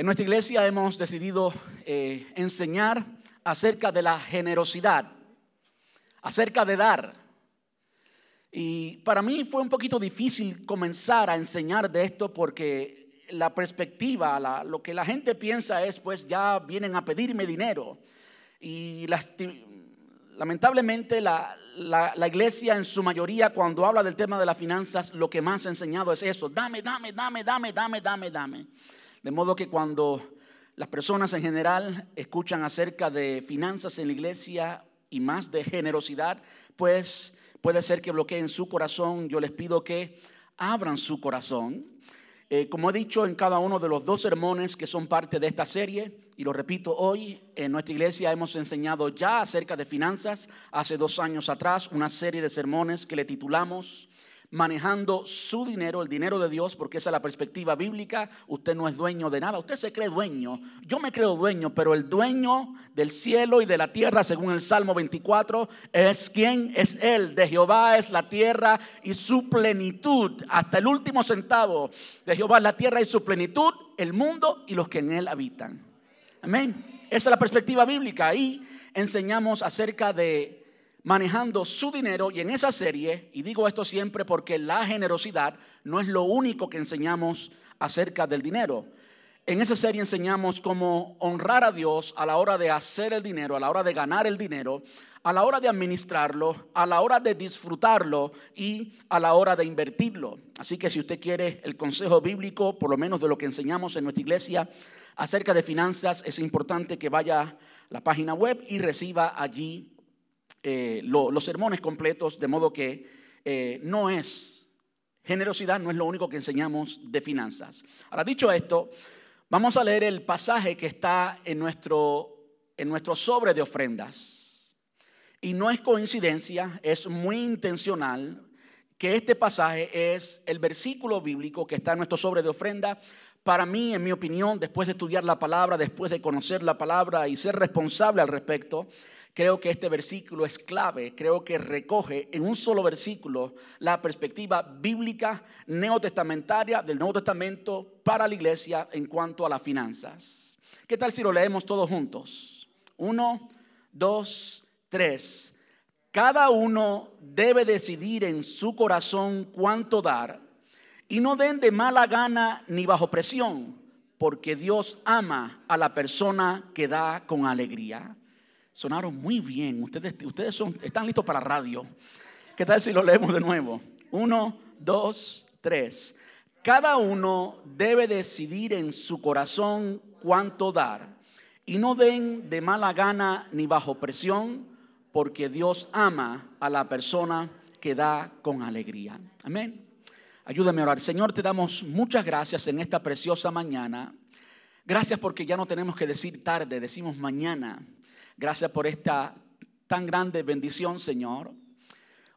En nuestra iglesia hemos decidido eh, enseñar acerca de la generosidad, acerca de dar. Y para mí fue un poquito difícil comenzar a enseñar de esto porque la perspectiva, lo que la gente piensa es, pues ya vienen a pedirme dinero. Y lamentablemente la, la, iglesia en su mayoría cuando habla del tema de las finanzas, lo que más ha enseñado es eso, dame, dame, dame, dame, dame, dame, dame. De modo que cuando las personas en general escuchan acerca de finanzas en la iglesia y más de generosidad, pues puede ser que bloqueen su corazón. Yo les pido que abran su corazón. Eh, como he dicho en cada uno de los dos sermones que son parte de esta serie, y lo repito hoy, en nuestra iglesia hemos enseñado ya acerca de finanzas, hace dos años atrás, una serie de sermones que le titulamos manejando su dinero, el dinero de Dios, porque esa es la perspectiva bíblica. Usted no es dueño de nada, usted se cree dueño. Yo me creo dueño, pero el dueño del cielo y de la tierra, según el Salmo 24, es quien es Él. De Jehová es la tierra y su plenitud, hasta el último centavo. De Jehová es la tierra y su plenitud, el mundo y los que en Él habitan. Amén. Esa es la perspectiva bíblica. Ahí enseñamos acerca de manejando su dinero y en esa serie, y digo esto siempre porque la generosidad no es lo único que enseñamos acerca del dinero. En esa serie enseñamos cómo honrar a Dios a la hora de hacer el dinero, a la hora de ganar el dinero, a la hora de administrarlo, a la hora de disfrutarlo y a la hora de invertirlo. Así que si usted quiere el consejo bíblico, por lo menos de lo que enseñamos en nuestra iglesia acerca de finanzas, es importante que vaya a la página web y reciba allí eh, los sermones completos, de modo que eh, no es generosidad, no es lo único que enseñamos de finanzas. Ahora, dicho esto, vamos a leer el pasaje que está en nuestro, en nuestro sobre de ofrendas. Y no es coincidencia, es muy intencional que este pasaje es el versículo bíblico que está en nuestro sobre de ofrenda. Para mí, en mi opinión, después de estudiar la palabra, después de conocer la palabra y ser responsable al respecto, Creo que este versículo es clave, creo que recoge en un solo versículo la perspectiva bíblica neotestamentaria del Nuevo Testamento para la iglesia en cuanto a las finanzas. ¿Qué tal si lo leemos todos juntos? Uno, dos, tres. Cada uno debe decidir en su corazón cuánto dar y no den de mala gana ni bajo presión, porque Dios ama a la persona que da con alegría. Sonaron muy bien. Ustedes, ustedes son, están listos para radio. ¿Qué tal si lo leemos de nuevo? Uno, dos, tres. Cada uno debe decidir en su corazón cuánto dar. Y no den de mala gana ni bajo presión, porque Dios ama a la persona que da con alegría. Amén. Ayúdame a orar. Señor, te damos muchas gracias en esta preciosa mañana. Gracias porque ya no tenemos que decir tarde, decimos mañana. Gracias por esta tan grande bendición, Señor.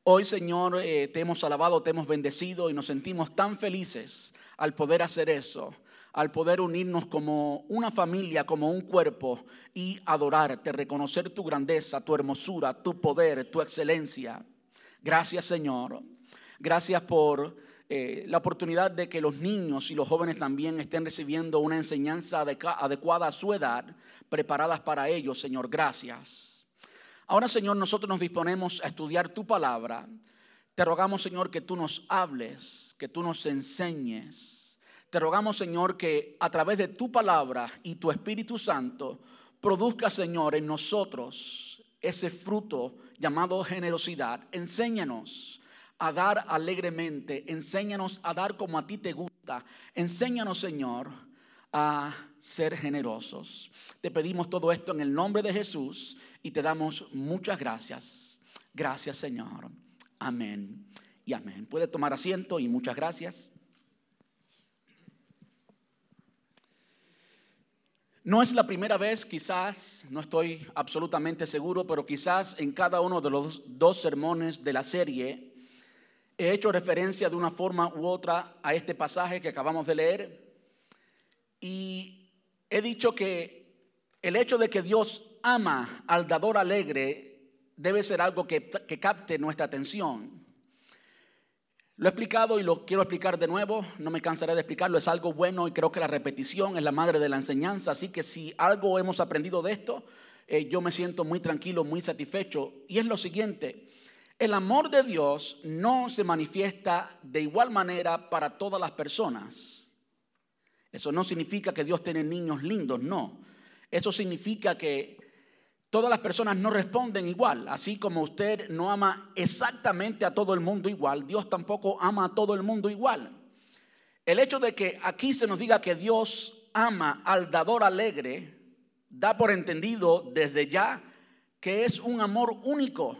Hoy, Señor, eh, te hemos alabado, te hemos bendecido y nos sentimos tan felices al poder hacer eso, al poder unirnos como una familia, como un cuerpo y adorarte, reconocer tu grandeza, tu hermosura, tu poder, tu excelencia. Gracias, Señor. Gracias por eh, la oportunidad de que los niños y los jóvenes también estén recibiendo una enseñanza adecuada a su edad, preparadas para ellos, Señor. Gracias. Ahora, Señor, nosotros nos disponemos a estudiar tu palabra. Te rogamos, Señor, que tú nos hables, que tú nos enseñes. Te rogamos, Señor, que a través de tu palabra y tu Espíritu Santo produzca, Señor, en nosotros ese fruto llamado generosidad. Enséñanos a dar alegremente, enséñanos a dar como a ti te gusta, enséñanos Señor a ser generosos. Te pedimos todo esto en el nombre de Jesús y te damos muchas gracias. Gracias Señor. Amén y amén. Puede tomar asiento y muchas gracias. No es la primera vez, quizás, no estoy absolutamente seguro, pero quizás en cada uno de los dos sermones de la serie He hecho referencia de una forma u otra a este pasaje que acabamos de leer y he dicho que el hecho de que Dios ama al dador alegre debe ser algo que, capte nuestra atención. Lo he explicado y lo quiero explicar de nuevo, no me cansaré de explicarlo, es algo bueno y creo que la repetición es la madre de la enseñanza, así que si algo hemos aprendido de esto, eh, yo me siento muy tranquilo, muy satisfecho. Y es lo siguiente, el amor de Dios no se manifiesta de igual manera para todas las personas. Eso no significa que Dios tiene niños lindos, no. Eso significa que todas las personas no responden igual. Así como usted no ama exactamente a todo el mundo igual, Dios tampoco ama a todo el mundo igual. El hecho de que aquí se nos diga que Dios ama al dador alegre, da por entendido desde ya que es un amor único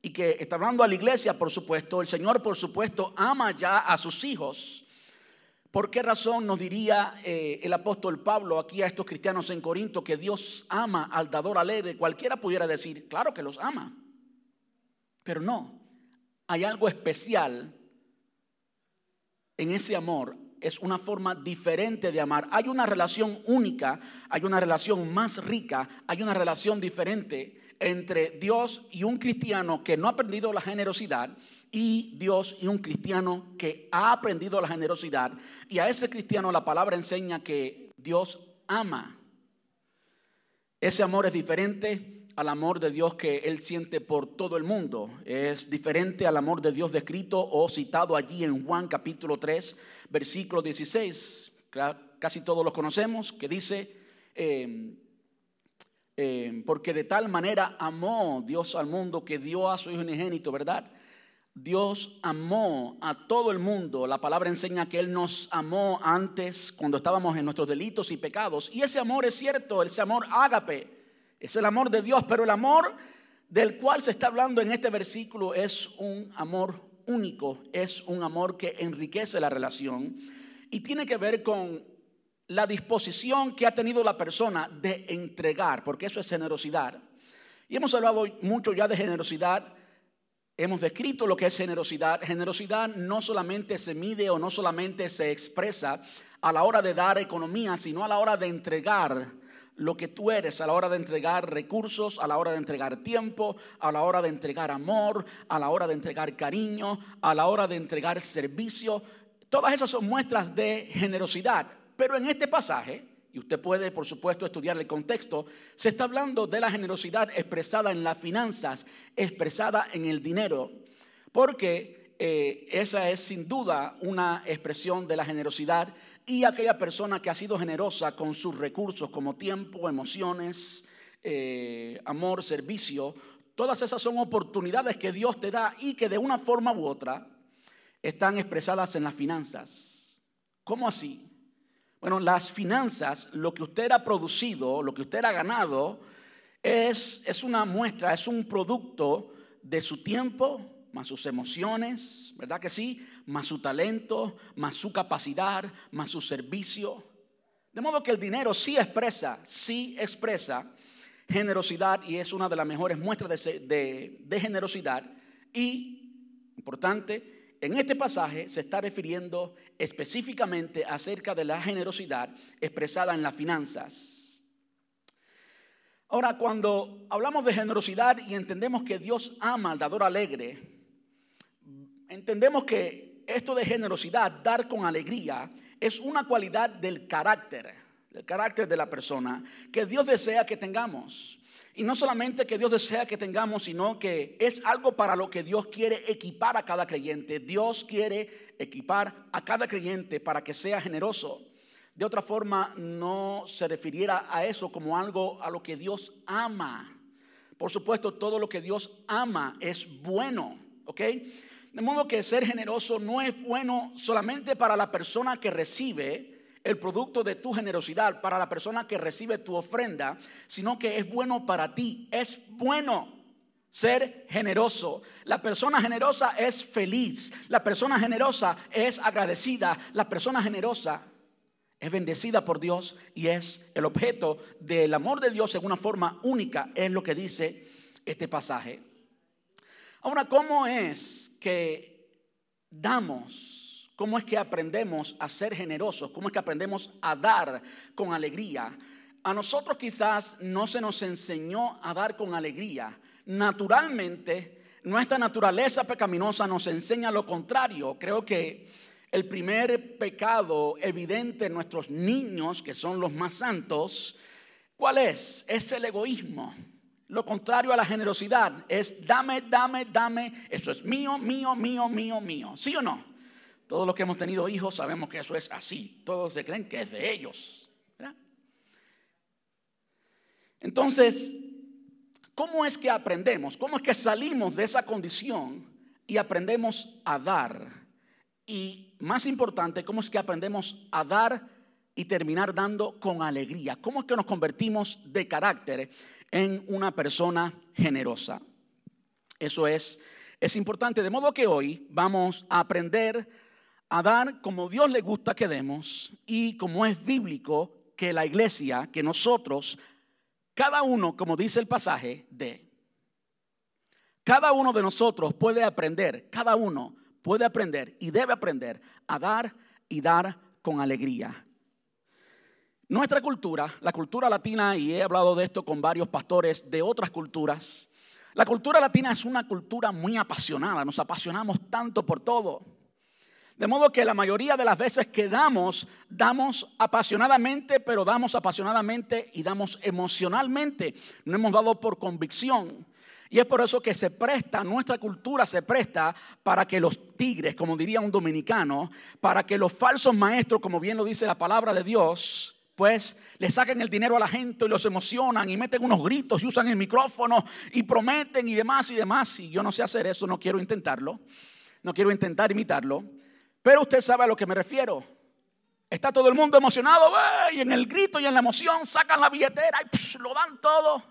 y que está hablando a la iglesia, por supuesto, el Señor, por supuesto, ama ya a sus hijos ¿Por qué razón nos diría eh, el apóstol Pablo aquí a estos cristianos en Corinto que Dios ama al dador alegre? Cualquiera pudiera decir, claro que los ama, pero no, hay algo especial en ese amor, es una forma diferente de amar. Hay una relación única, hay una relación más rica, hay una relación diferente entre Dios y un cristiano que no ha aprendido la generosidad y Dios y un cristiano que ha aprendido la generosidad. Y a ese cristiano la palabra enseña que Dios ama. Ese amor es diferente al amor de Dios que Él siente por todo el mundo. Es diferente al amor de Dios descrito o citado allí en Juan capítulo 3, versículo 16. Casi todos lo conocemos, que dice, em, em, porque de tal manera amó Dios al mundo que dio a su Hijo unigénito, ¿verdad? Dios amó a todo el mundo. La palabra enseña que Él nos amó antes cuando estábamos en nuestros delitos y pecados. Y ese amor es cierto, ese amor ágape, es el amor de Dios, pero el amor del cual se está hablando en este versículo es un amor único, es un amor que enriquece la relación y tiene que ver con la disposición que ha tenido la persona de entregar, porque eso es generosidad. Y hemos hablado mucho ya de generosidad Hemos descrito lo que es generosidad. Generosidad no solamente se mide o no solamente se expresa a la hora de dar economía, sino a la hora de entregar lo que tú eres, a la hora de entregar recursos, a la hora de entregar tiempo, a la hora de entregar amor, a la hora de entregar cariño, a la hora de entregar servicio. Todas esas son muestras de generosidad. Pero en este pasaje, y usted puede, por supuesto, estudiar el contexto, se está hablando de la generosidad expresada en las finanzas, expresada en el dinero, porque eh, esa es sin duda una expresión de la generosidad y aquella persona que ha sido generosa con sus recursos como tiempo, emociones, eh, amor, servicio, todas esas son oportunidades que Dios te da y que de una forma u otra están expresadas en las finanzas. ¿Cómo así? Bueno, las finanzas, lo que usted ha producido, lo que usted ha ganado, es, es una muestra, es un producto de su tiempo, más sus emociones, ¿verdad que sí? Más su talento, más su capacidad, más su servicio. De modo que el dinero sí expresa, sí expresa generosidad y es una de las mejores muestras de, de, de generosidad. Y, importante, en este pasaje se está refiriendo específicamente acerca de la generosidad expresada en las finanzas. Ahora, cuando hablamos de generosidad y entendemos que Dios ama al dador alegre, entendemos que esto de generosidad, dar con alegría, es una cualidad del carácter, del carácter de la persona que Dios desea que tengamos. Y no solamente que Dios desea que tengamos, sino que es algo para lo que Dios quiere equipar a cada creyente. Dios quiere equipar a cada creyente para que sea generoso. De otra forma, no se refiriera a eso como algo a lo que Dios ama. Por supuesto, todo lo que Dios ama es bueno, ¿ok? De modo que ser generoso no es bueno solamente para la persona que recibe, el producto de tu generosidad para la persona que recibe tu ofrenda, sino que es bueno para ti. Es bueno ser generoso. La persona generosa es feliz. La persona generosa es agradecida. La persona generosa es bendecida por Dios y es el objeto del amor de Dios en una forma única, es lo que dice este pasaje. Ahora, ¿cómo es que damos? ¿Cómo es que aprendemos a ser generosos? ¿Cómo es que aprendemos a dar con alegría? A nosotros quizás no se nos enseñó a dar con alegría. Naturalmente, nuestra naturaleza pecaminosa nos enseña lo contrario. Creo que el primer pecado evidente en nuestros niños, que son los más santos, ¿cuál es? Es el egoísmo. Lo contrario a la generosidad es dame, dame, dame. Eso es mío, mío, mío, mío, mío. ¿Sí o no? Todos los que hemos tenido hijos sabemos que eso es así. Todos se creen que es de ellos. Entonces, ¿cómo es que aprendemos? ¿Cómo es que salimos de esa condición y aprendemos a dar? Y más importante, ¿cómo es que aprendemos a dar y terminar dando con alegría? ¿Cómo es que nos convertimos de carácter en una persona generosa? Eso es, es importante. De modo que hoy vamos a aprender a dar como Dios le gusta que demos y como es bíblico que la iglesia, que nosotros, cada uno, como dice el pasaje, de. Cada uno de nosotros puede aprender, cada uno puede aprender y debe aprender a dar y dar con alegría. Nuestra cultura, la cultura latina, y he hablado de esto con varios pastores de otras culturas, la cultura latina es una cultura muy apasionada, nos apasionamos tanto por todo. De modo que la mayoría de las veces que damos, damos apasionadamente, pero damos apasionadamente y damos emocionalmente. No hemos dado por convicción. Y es por eso que se presta, nuestra cultura se presta para que los tigres, como diría un dominicano, para que los falsos maestros, como bien lo dice la palabra de Dios, pues le saquen el dinero a la gente y los emocionan y meten unos gritos y usan el micrófono y prometen y demás y demás. Y yo no sé hacer eso, no quiero intentarlo, no quiero intentar imitarlo. Pero usted sabe a lo que me refiero. Está todo el mundo emocionado y en el grito y en la emoción sacan la billetera y lo dan todo.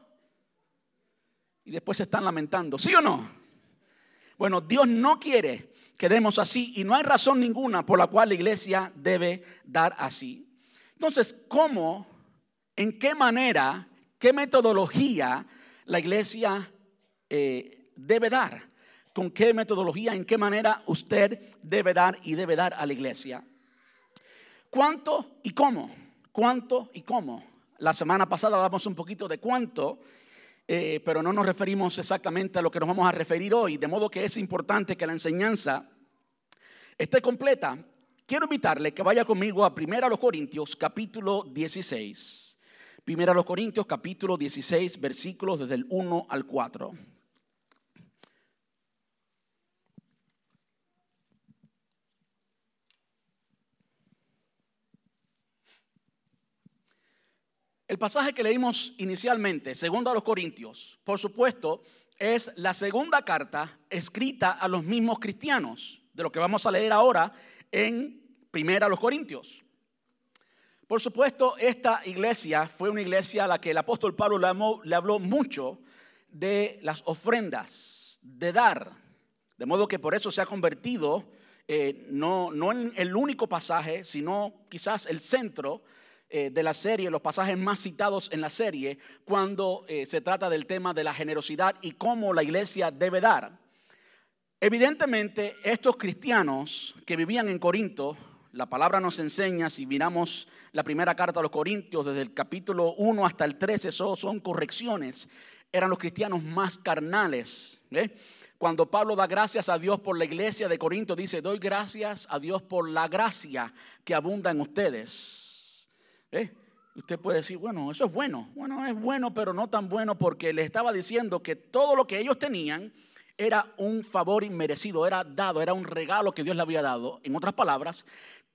Y después se están lamentando. ¿Sí o no? Bueno, Dios no quiere que demos así y no hay razón ninguna por la cual la iglesia debe dar así. Entonces, ¿cómo, en qué manera, qué metodología la iglesia eh, debe dar? Con qué metodología, en qué manera usted debe dar y debe dar a la iglesia. ¿Cuánto y cómo? ¿Cuánto y cómo? La semana pasada hablamos un poquito de cuánto, eh, pero no nos referimos exactamente a lo que nos vamos a referir hoy, de modo que es importante que la enseñanza esté completa. Quiero invitarle que vaya conmigo a 1 Corintios capítulo 16. 1 Corintios capítulo 16 versículos desde el 1 al 4. El pasaje que leímos inicialmente, segundo a los Corintios, por supuesto, es la segunda carta escrita a los mismos cristianos, de lo que vamos a leer ahora en primera a los Corintios. Por supuesto, esta iglesia fue una iglesia a la que el apóstol Pablo le habló mucho de las ofrendas, de dar. De modo que por eso se ha convertido eh, no, no en el único pasaje, sino quizás el centro eh, de la serie, los pasajes más citados en la serie, cuando eh, se trata del tema de la generosidad y cómo la iglesia debe dar. Evidentemente, estos cristianos que vivían en Corinto, la palabra nos enseña, si miramos la primera carta a los Corintios, desde el capítulo 1 hasta el 13, eso son correcciones, eran los cristianos más carnales. Cuando Pablo da gracias a Dios por la iglesia de Corinto, dice, doy gracias a Dios por la gracia que abunda en ustedes. ¿Eh? Usted puede decir, bueno, eso es bueno. Bueno, es bueno, pero no tan bueno porque le estaba diciendo que todo lo que ellos tenían era un favor inmerecido, era dado, era un regalo que Dios le había dado. En otras palabras,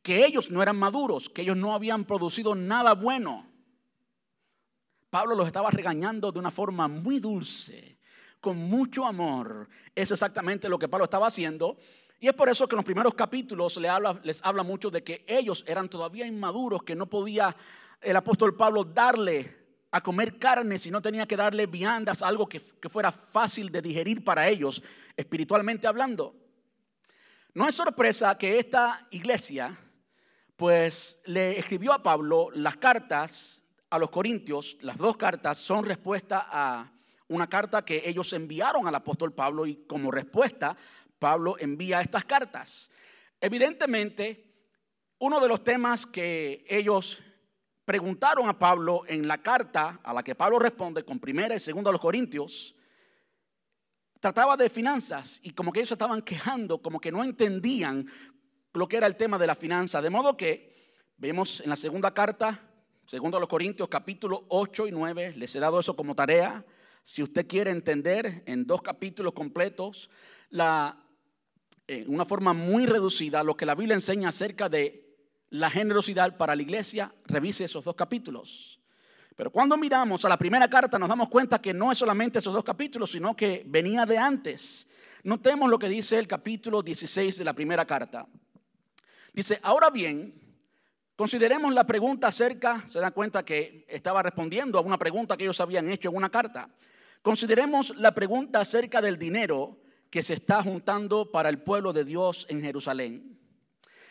que ellos no eran maduros, que ellos no habían producido nada bueno. Pablo los estaba regañando de una forma muy dulce, con mucho amor. Es exactamente lo que Pablo estaba haciendo. Y es por eso que en los primeros capítulos les habla, mucho de que ellos eran todavía inmaduros, que no podía el apóstol Pablo darle a comer carne, si no tenía que darle viandas, algo que fuera fácil de digerir para ellos, espiritualmente hablando. No es sorpresa que esta iglesia, pues le escribió a Pablo las cartas a los corintios, las dos cartas son respuesta a una carta que ellos enviaron al apóstol Pablo y como respuesta Pablo envía estas cartas. Evidentemente, uno de los temas que ellos preguntaron a Pablo en la carta a la que Pablo responde con primera y segunda a los Corintios, trataba de finanzas y como que ellos estaban quejando, como que no entendían lo que era el tema de la finanza. De modo que vemos en la segunda carta, segundo a los Corintios, capítulo 8 y 9, les he dado eso como tarea. Si usted quiere entender en dos capítulos completos, la, en una forma muy reducida, lo que la Biblia enseña acerca de la generosidad para la iglesia, revise esos dos capítulos. Pero cuando miramos a la primera carta nos damos cuenta que no es solamente esos dos capítulos, sino que venía de antes. Notemos lo que dice el capítulo 16 de la primera carta. Dice, ahora bien, consideremos la pregunta acerca, se dan cuenta que estaba respondiendo a una pregunta que ellos habían hecho en una carta. Consideremos la pregunta acerca del dinero que se está juntando para el pueblo de Dios en Jerusalén.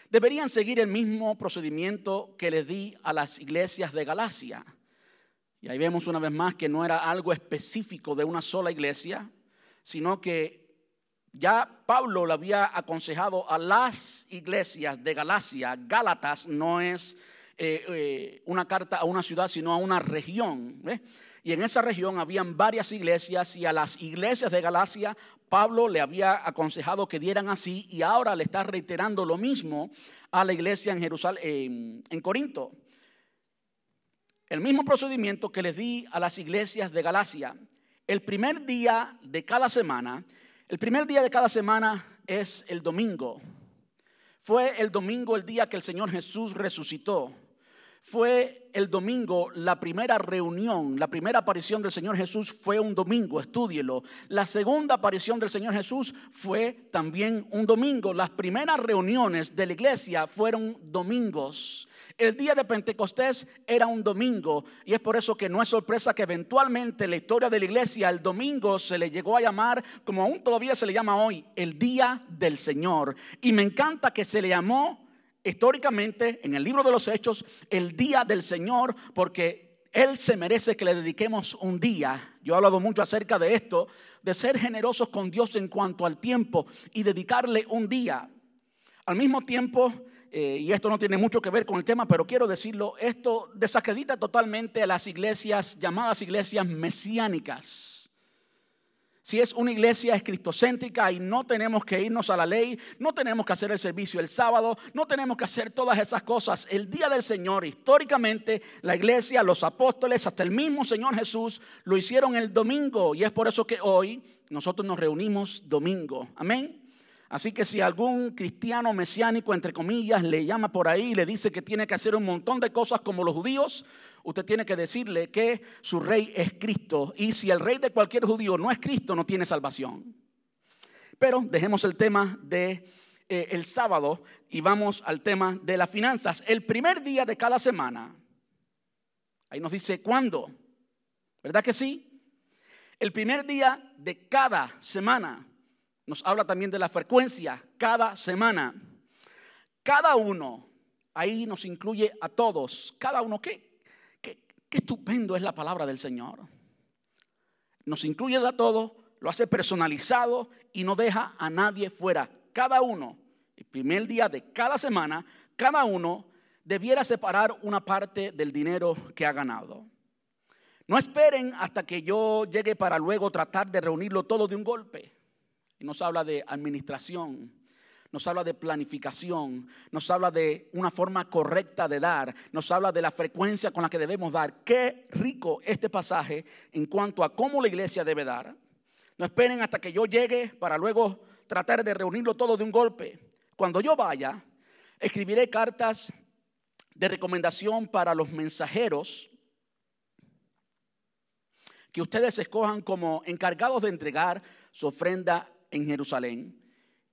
Deberían seguir el mismo procedimiento que les di a las iglesias de Galacia y ahí vemos una vez más que no era algo específico de una sola iglesia, sino que ya Pablo le había aconsejado a las iglesias de Galacia, Gálatas no es eh, eh, una carta a una ciudad, sino a una región. Y en esa región habían varias iglesias y a las iglesias de Galacia Pablo le había aconsejado que dieran así y ahora le está reiterando lo mismo a la iglesia en Jerusalén, en Corinto el mismo procedimiento que les di a las iglesias de Galacia. El primer día de cada semana, el primer día de cada semana es el domingo. Fue el domingo el día que el Señor Jesús resucitó. Fue el domingo la primera reunión, la primera aparición del Señor Jesús fue un domingo, estúdielo. La segunda aparición del Señor Jesús fue también un domingo. Las primeras reuniones de la iglesia fueron domingos. El día de Pentecostés era un domingo y es por eso que no es sorpresa que eventualmente en la historia de la iglesia el domingo se le llegó a llamar, como aún todavía se le llama hoy, el día del Señor. Y me encanta que se le llamó históricamente en el libro de los Hechos el día del Señor porque Él se merece que le dediquemos un día. Yo he hablado mucho acerca de esto, de ser generosos con Dios en cuanto al tiempo y dedicarle un día. Al mismo tiempo, eh, y esto no tiene mucho que ver con el tema, pero quiero decirlo, esto desacredita totalmente a las iglesias llamadas iglesias mesiánicas. Si es una iglesia es cristocéntrica y no tenemos que irnos a la ley, no tenemos que hacer el servicio el sábado, no tenemos que hacer todas esas cosas. El día del Señor, históricamente, la iglesia, los apóstoles, hasta el mismo Señor Jesús lo hicieron el domingo y es por eso que hoy nosotros nos reunimos domingo. Amén. Así que si algún cristiano mesiánico, entre comillas, le llama por ahí y le dice que tiene que hacer un montón de cosas como los judíos, usted tiene que decirle que su rey es Cristo. Y si el rey de cualquier judío no es Cristo, no tiene salvación. Pero dejemos el tema de eh, el sábado y vamos al tema de las finanzas. El primer día de cada semana, ahí nos dice cuándo, ¿verdad que sí? El primer día de cada semana nos habla también de la frecuencia, cada semana. Cada uno, ahí nos incluye a todos. Cada uno, qué, qué, estupendo es la palabra del Señor. Nos incluye a todos, lo hace personalizado y no deja a nadie fuera. Cada uno, el primer día de cada semana, cada uno debiera separar una parte del dinero que ha ganado. No esperen hasta que yo llegue para luego tratar de reunirlo todo de un golpe. Nos habla de administración, nos habla de planificación, nos habla de una forma correcta de dar, nos habla de la frecuencia con la que debemos dar. Qué rico este pasaje en cuanto a cómo la iglesia debe dar. No esperen hasta que yo llegue para luego tratar de reunirlo todo de un golpe. Cuando yo vaya, escribiré cartas de recomendación para los mensajeros que ustedes escojan como encargados de entregar su ofrenda en Jerusalén.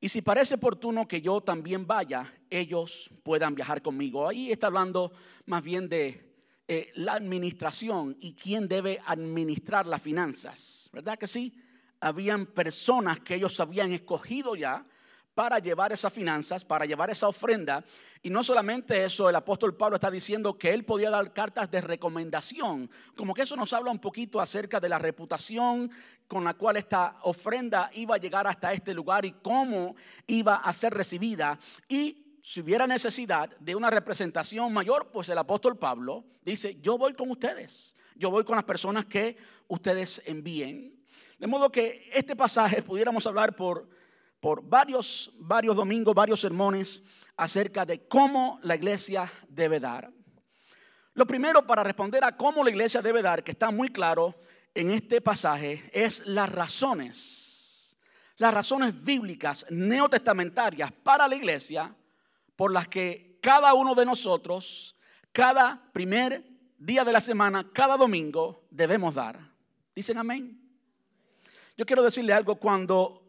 Y si parece oportuno que yo también vaya, ellos puedan viajar conmigo. Ahí está hablando más bien de eh, la administración y quién debe administrar las finanzas. ¿Verdad que sí? Habían personas que ellos habían escogido ya para llevar esas finanzas, para llevar esa ofrenda. Y no solamente eso, el apóstol Pablo está diciendo que él podía dar cartas de recomendación, como que eso nos habla un poquito acerca de la reputación con la cual esta ofrenda iba a llegar hasta este lugar y cómo iba a ser recibida. Y si hubiera necesidad de una representación mayor, pues el apóstol Pablo dice, yo voy con ustedes, yo voy con las personas que ustedes envíen. De modo que este pasaje pudiéramos hablar por, por varios, varios domingos, varios sermones acerca de cómo la iglesia debe dar. Lo primero para responder a cómo la iglesia debe dar, que está muy claro en este pasaje, es las razones, las razones bíblicas neotestamentarias para la iglesia por las que cada uno de nosotros, cada primer día de la semana, cada domingo, debemos dar. ¿Dicen amén? Yo quiero decirle algo, cuando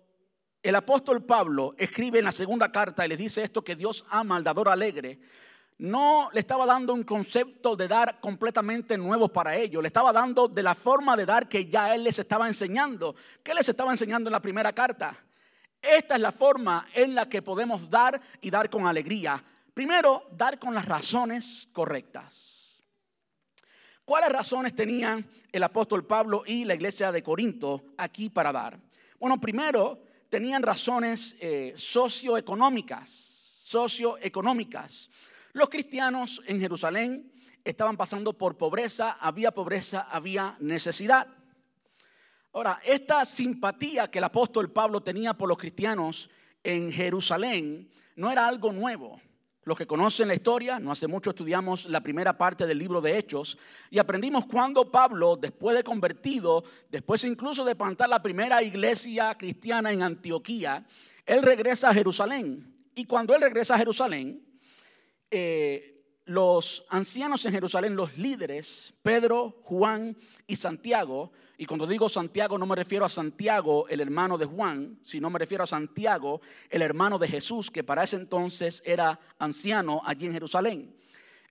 el apóstol Pablo escribe en la segunda carta y le dice esto que Dios ama al dador alegre, no le estaba dando un concepto de dar completamente nuevo para ellos, le estaba dando de la forma de dar que ya él les estaba enseñando. ¿Qué les estaba enseñando en la primera carta? Esta es la forma en la que podemos dar y dar con alegría. Primero, dar con las razones correctas. ¿Cuáles razones tenían el apóstol Pablo y la iglesia de Corinto aquí para dar? Bueno, primero, tenían razones eh, socioeconómicas, socioeconómicas. Los cristianos en Jerusalén estaban pasando por pobreza, había pobreza, había necesidad. Ahora, esta simpatía que el apóstol Pablo tenía por los cristianos en Jerusalén no era algo nuevo. Los que conocen la historia, no hace mucho estudiamos la primera parte del libro de Hechos y aprendimos cuando Pablo, después de convertido, después incluso de plantar la primera iglesia cristiana en Antioquía, él regresa a Jerusalén. Y cuando él regresa a Jerusalén, eh, los ancianos en Jerusalén, los líderes, Pedro, Juan y Santiago, y cuando digo Santiago no me refiero a Santiago, el hermano de Juan, sino me refiero a Santiago, el hermano de Jesús, que para ese entonces era anciano allí en Jerusalén.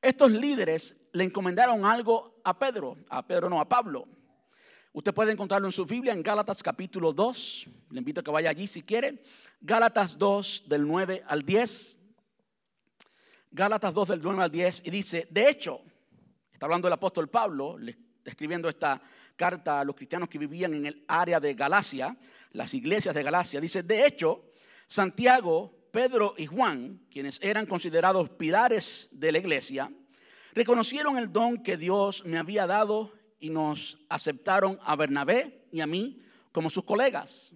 Estos líderes le encomendaron algo a Pedro, a Pedro no, a Pablo. Usted puede encontrarlo en su Biblia en Gálatas capítulo 2, le invito a que vaya allí si quiere. Gálatas 2 del 9 al 10. Gálatas 2 del 9 al 10 y dice, de hecho, está hablando el apóstol Pablo, escribiendo esta carta a los cristianos que vivían en el área de Galacia, las iglesias de Galacia, dice, de hecho, Santiago, Pedro y Juan, quienes eran considerados pilares de la iglesia, reconocieron el don que Dios me había dado y nos aceptaron a Bernabé y a mí como sus colegas.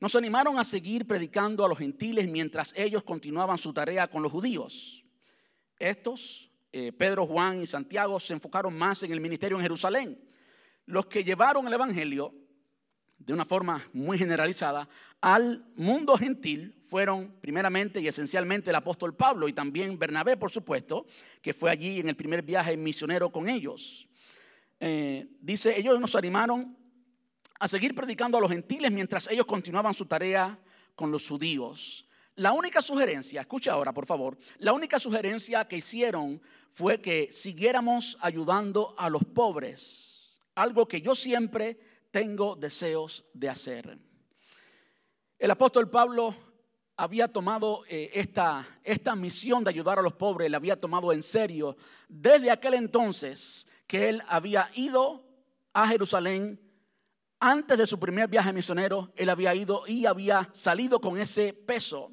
Nos animaron a seguir predicando a los gentiles mientras ellos continuaban su tarea con los judíos. Estos, eh, Pedro, Juan y Santiago, se enfocaron más en el ministerio en Jerusalén. Los que llevaron el Evangelio, de una forma muy generalizada, al mundo gentil fueron primeramente y esencialmente el apóstol Pablo y también Bernabé, por supuesto, que fue allí en el primer viaje misionero con ellos. Eh, dice, ellos nos animaron a seguir predicando a los gentiles mientras ellos continuaban su tarea con los judíos. La única sugerencia, escucha ahora por favor, la única sugerencia que hicieron fue que siguiéramos ayudando a los pobres, algo que yo siempre tengo deseos de hacer. El apóstol Pablo había tomado eh, esta, esta misión de ayudar a los pobres, la había tomado en serio desde aquel entonces que él había ido a Jerusalén. Antes de su primer viaje misionero, él había ido y había salido con ese peso.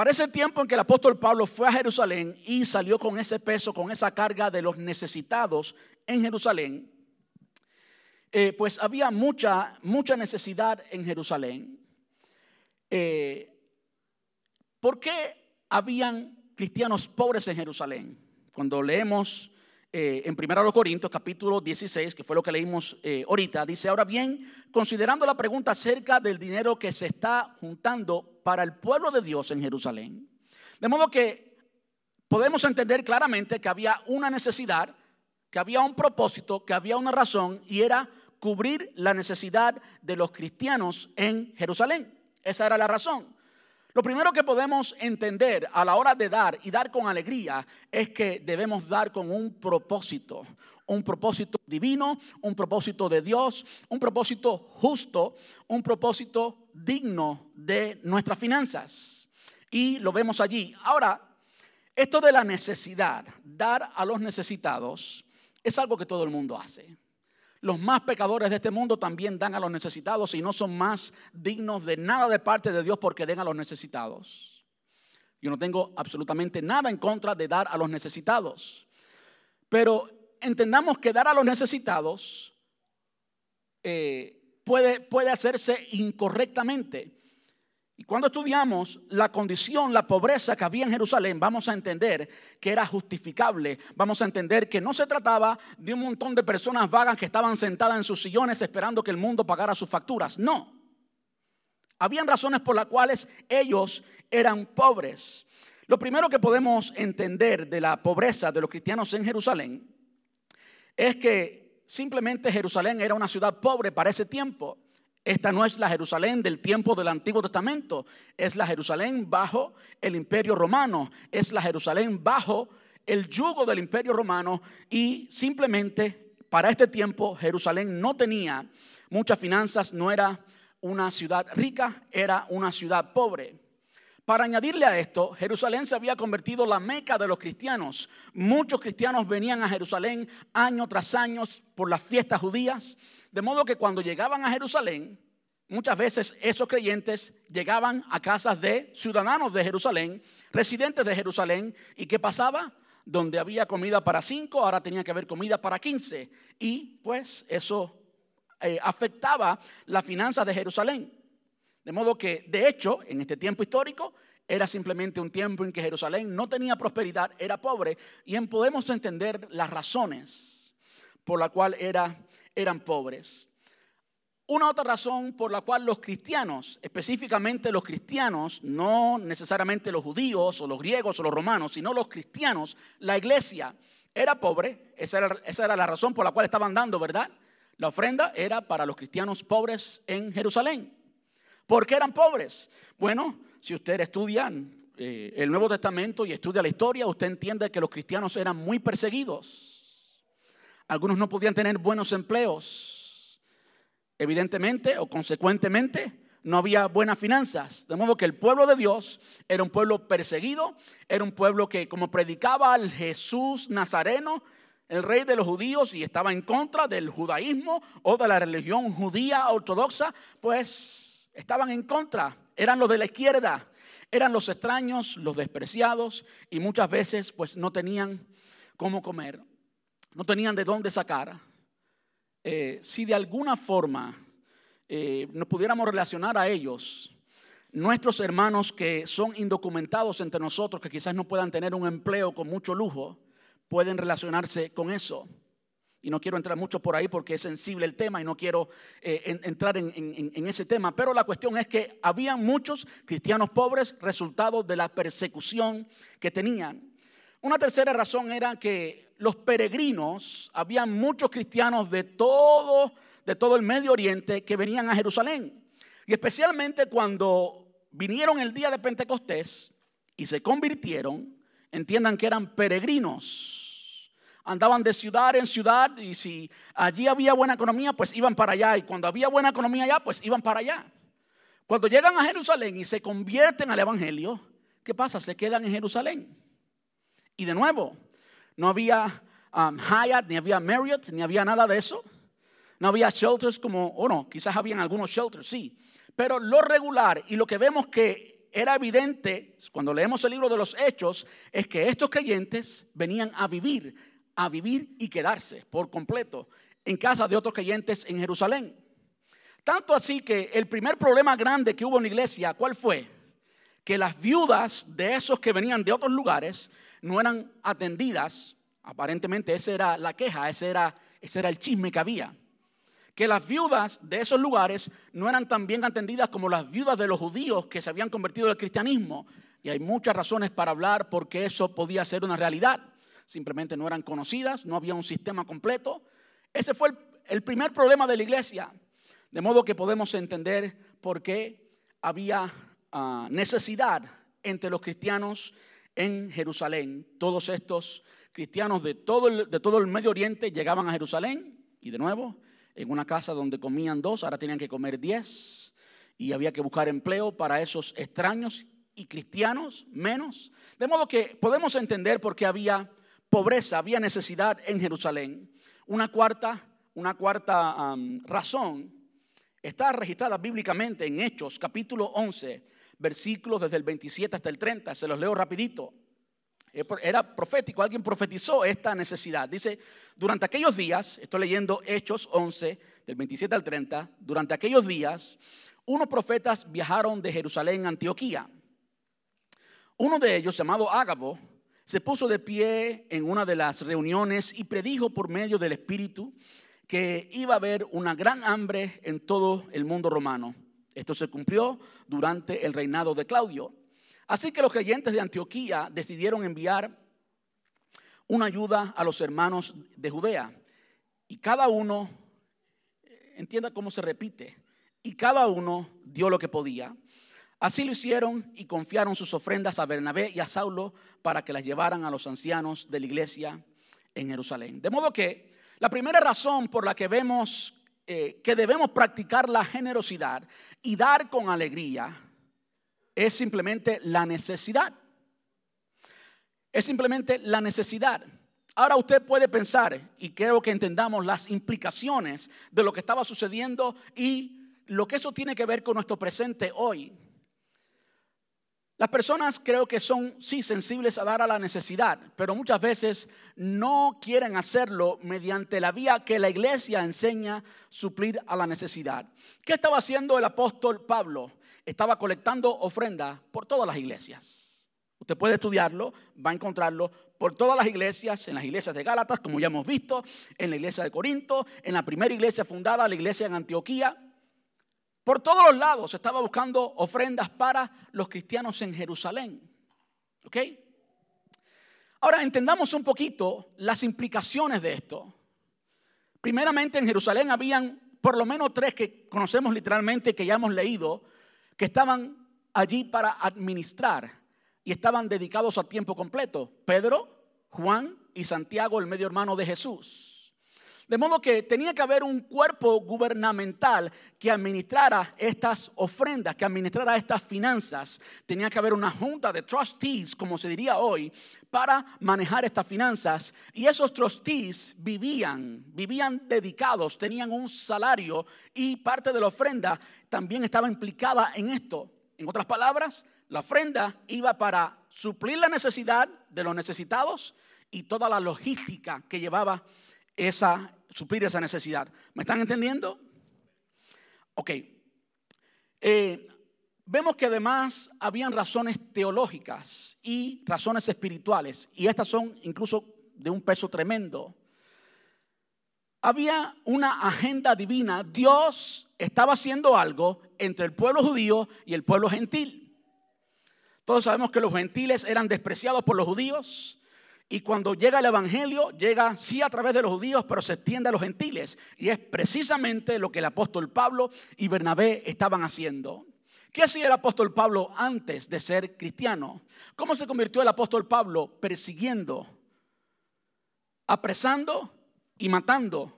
Para ese tiempo en que el apóstol Pablo fue a Jerusalén y salió con ese peso, con esa carga de los necesitados en Jerusalén, eh, pues había mucha, mucha necesidad en Jerusalén. Eh, ¿Por qué habían cristianos pobres en Jerusalén? Cuando leemos eh, en 1 Corintios capítulo 16, que fue lo que leímos eh, ahorita, dice, ahora bien, considerando la pregunta acerca del dinero que se está juntando para el pueblo de Dios en Jerusalén, de modo que podemos entender claramente que había una necesidad, que había un propósito, que había una razón, y era cubrir la necesidad de los cristianos en Jerusalén. Esa era la razón. Lo primero que podemos entender a la hora de dar y dar con alegría es que debemos dar con un propósito, un propósito divino, un propósito de Dios, un propósito justo, un propósito digno de nuestras finanzas. Y lo vemos allí. Ahora, esto de la necesidad, dar a los necesitados, es algo que todo el mundo hace. Los más pecadores de este mundo también dan a los necesitados y no son más dignos de nada de parte de Dios porque den a los necesitados. Yo no tengo absolutamente nada en contra de dar a los necesitados. Pero entendamos que dar a los necesitados eh, puede, puede hacerse incorrectamente. Y cuando estudiamos la condición, la pobreza que había en Jerusalén, vamos a entender que era justificable. Vamos a entender que no se trataba de un montón de personas vagas que estaban sentadas en sus sillones esperando que el mundo pagara sus facturas. No. Habían razones por las cuales ellos eran pobres. Lo primero que podemos entender de la pobreza de los cristianos en Jerusalén es que simplemente Jerusalén era una ciudad pobre para ese tiempo. Esta no es la Jerusalén del tiempo del Antiguo Testamento, es la Jerusalén bajo el imperio romano, es la Jerusalén bajo el yugo del imperio romano y simplemente para este tiempo Jerusalén no tenía muchas finanzas, no era una ciudad rica, era una ciudad pobre. Para añadirle a esto, Jerusalén se había convertido la meca de los cristianos. Muchos cristianos venían a Jerusalén año tras año por las fiestas judías. De modo que cuando llegaban a Jerusalén, muchas veces esos creyentes llegaban a casas de ciudadanos de Jerusalén, residentes de Jerusalén. ¿Y qué pasaba? Donde había comida para cinco, ahora tenía que haber comida para quince. Y pues eso eh, afectaba la finanza de Jerusalén. De modo que, de hecho, en este tiempo histórico, era simplemente un tiempo en que Jerusalén no tenía prosperidad, era pobre, y en podemos entender las razones por la cual era, eran pobres. Una otra razón por la cual los cristianos, específicamente los cristianos, no necesariamente los judíos o los griegos o los romanos, sino los cristianos, la iglesia era pobre, esa era, esa era la razón por la cual estaban dando, ¿verdad? La ofrenda era para los cristianos pobres en Jerusalén. ¿Por qué eran pobres? Bueno, si usted estudia eh, el Nuevo Testamento y estudia la historia, usted entiende que los cristianos eran muy perseguidos. Algunos no podían tener buenos empleos. Evidentemente o consecuentemente, no había buenas finanzas. De modo que el pueblo de Dios era un pueblo perseguido, era un pueblo que como predicaba al Jesús Nazareno, el rey de los judíos y estaba en contra del judaísmo o de la religión judía ortodoxa, pues estaban en contra, eran los de la izquierda, eran los extraños, los despreciados y muchas veces pues no tenían cómo comer, no tenían de dónde sacar. Eh, si de alguna forma eh, nos pudiéramos relacionar a ellos, nuestros hermanos que son indocumentados entre nosotros, que quizás no puedan tener un empleo con mucho lujo, pueden relacionarse con eso. Y no quiero entrar mucho por ahí porque es sensible el tema y no quiero eh, entrar en, en, ese tema. Pero la cuestión es que había muchos cristianos pobres resultado de la persecución que tenían. Una tercera razón era que los peregrinos, había muchos cristianos de todo, de todo el Medio Oriente que venían a Jerusalén. Y especialmente cuando vinieron el día de Pentecostés y se convirtieron, entiendan que eran peregrinos andaban de ciudad en ciudad y si allí había buena economía, pues iban para allá. Y cuando había buena economía allá, pues iban para allá. Cuando llegan a Jerusalén y se convierten al Evangelio, ¿qué pasa? Se quedan en Jerusalén. Y de nuevo, no había um, Hyatt, ni había Marriott, ni había nada de eso. No había shelters como, o no, quizás habían algunos shelters, sí. Pero lo regular y lo que vemos que era evidente cuando leemos el libro de los Hechos es que estos creyentes venían a vivir a vivir y quedarse por completo en casa de otros creyentes en Jerusalén. Tanto así que el primer problema grande que hubo en la iglesia, ¿cuál fue? Que las viudas de esos que venían de otros lugares no eran atendidas. Aparentemente esa era la queja, ese era, ese era el chisme que había. Que las viudas de esos lugares no eran tan bien atendidas como las viudas de los judíos que se habían convertido al cristianismo. Y hay muchas razones para hablar porque eso podía ser una realidad simplemente no eran conocidas, no había un sistema completo. Ese fue el, primer problema de la iglesia, de modo que podemos entender por qué había ah, necesidad entre los cristianos en Jerusalén. Todos estos cristianos de todo, el, de todo el Medio Oriente llegaban a Jerusalén y de nuevo, en una casa donde comían dos, ahora tenían que comer diez y había que buscar empleo para esos extraños y cristianos menos. De modo que podemos entender por qué había pobreza, había necesidad en Jerusalén. Una cuarta, una cuarta razón está registrada bíblicamente en Hechos capítulo 11, versículos desde el 27 hasta el 30. Se los leo rapidito. Era profético, alguien profetizó esta necesidad. Dice, durante aquellos días, estoy leyendo Hechos 11, del 27 al 30, durante aquellos días, unos profetas viajaron de Jerusalén a Antioquía. Uno de ellos, llamado Ágabo, se puso de pie en una de las reuniones y predijo por medio del Espíritu que iba a haber una gran hambre en todo el mundo romano. Esto se cumplió durante el reinado de Claudio. Así que los creyentes de Antioquía decidieron enviar una ayuda a los hermanos de Judea. Y cada uno, entienda cómo se repite, y cada uno dio lo que podía. Así lo hicieron y confiaron sus ofrendas a Bernabé y a Saulo para que las llevaran a los ancianos de la iglesia en Jerusalén. De modo que la primera razón por la que vemos eh, que debemos practicar la generosidad y dar con alegría es simplemente la necesidad. Es simplemente la necesidad. Ahora usted puede pensar, y creo que entendamos las implicaciones de lo que estaba sucediendo y lo que eso tiene que ver con nuestro presente hoy. Las personas creo que son, sí, sensibles a dar a la necesidad, pero muchas veces no quieren hacerlo mediante la vía que la iglesia enseña suplir a la necesidad. ¿Qué estaba haciendo el apóstol Pablo? Estaba colectando ofrendas por todas las iglesias. Usted puede estudiarlo, va a encontrarlo por todas las iglesias, en las iglesias de Gálatas, como ya hemos visto, en la iglesia de Corinto, en la primera iglesia fundada, la iglesia en Antioquía. Por todos los lados estaba buscando ofrendas para los cristianos en Jerusalén. ¿Ok? Ahora entendamos un poquito las implicaciones de esto. Primeramente en Jerusalén habían por lo menos tres que conocemos literalmente, que ya hemos leído, que estaban allí para administrar y estaban dedicados a tiempo completo. Pedro, Juan y Santiago, el medio hermano de Jesús. De modo que tenía que haber un cuerpo gubernamental que administrara estas ofrendas, que administrara estas finanzas. Tenía que haber una junta de trustees, como se diría hoy, para manejar estas finanzas. Y esos trustees vivían, vivían dedicados, tenían un salario y parte de la ofrenda también estaba implicada en esto. En otras palabras, la ofrenda iba para suplir la necesidad de los necesitados y toda la logística que llevaba esa suplir esa necesidad. ¿Me están entendiendo? Ok. Eh, vemos que además habían razones teológicas y razones espirituales, y estas son incluso de un peso tremendo. Había una agenda divina. Dios estaba haciendo algo entre el pueblo judío y el pueblo gentil. Todos sabemos que los gentiles eran despreciados por los judíos y cuando llega el Evangelio, llega sí a través de los judíos, pero se extiende a los gentiles. Y es precisamente lo que el apóstol Pablo y Bernabé estaban haciendo. ¿Qué hacía el apóstol Pablo antes de ser cristiano? ¿Cómo se convirtió el apóstol Pablo? Persiguiendo, apresando y matando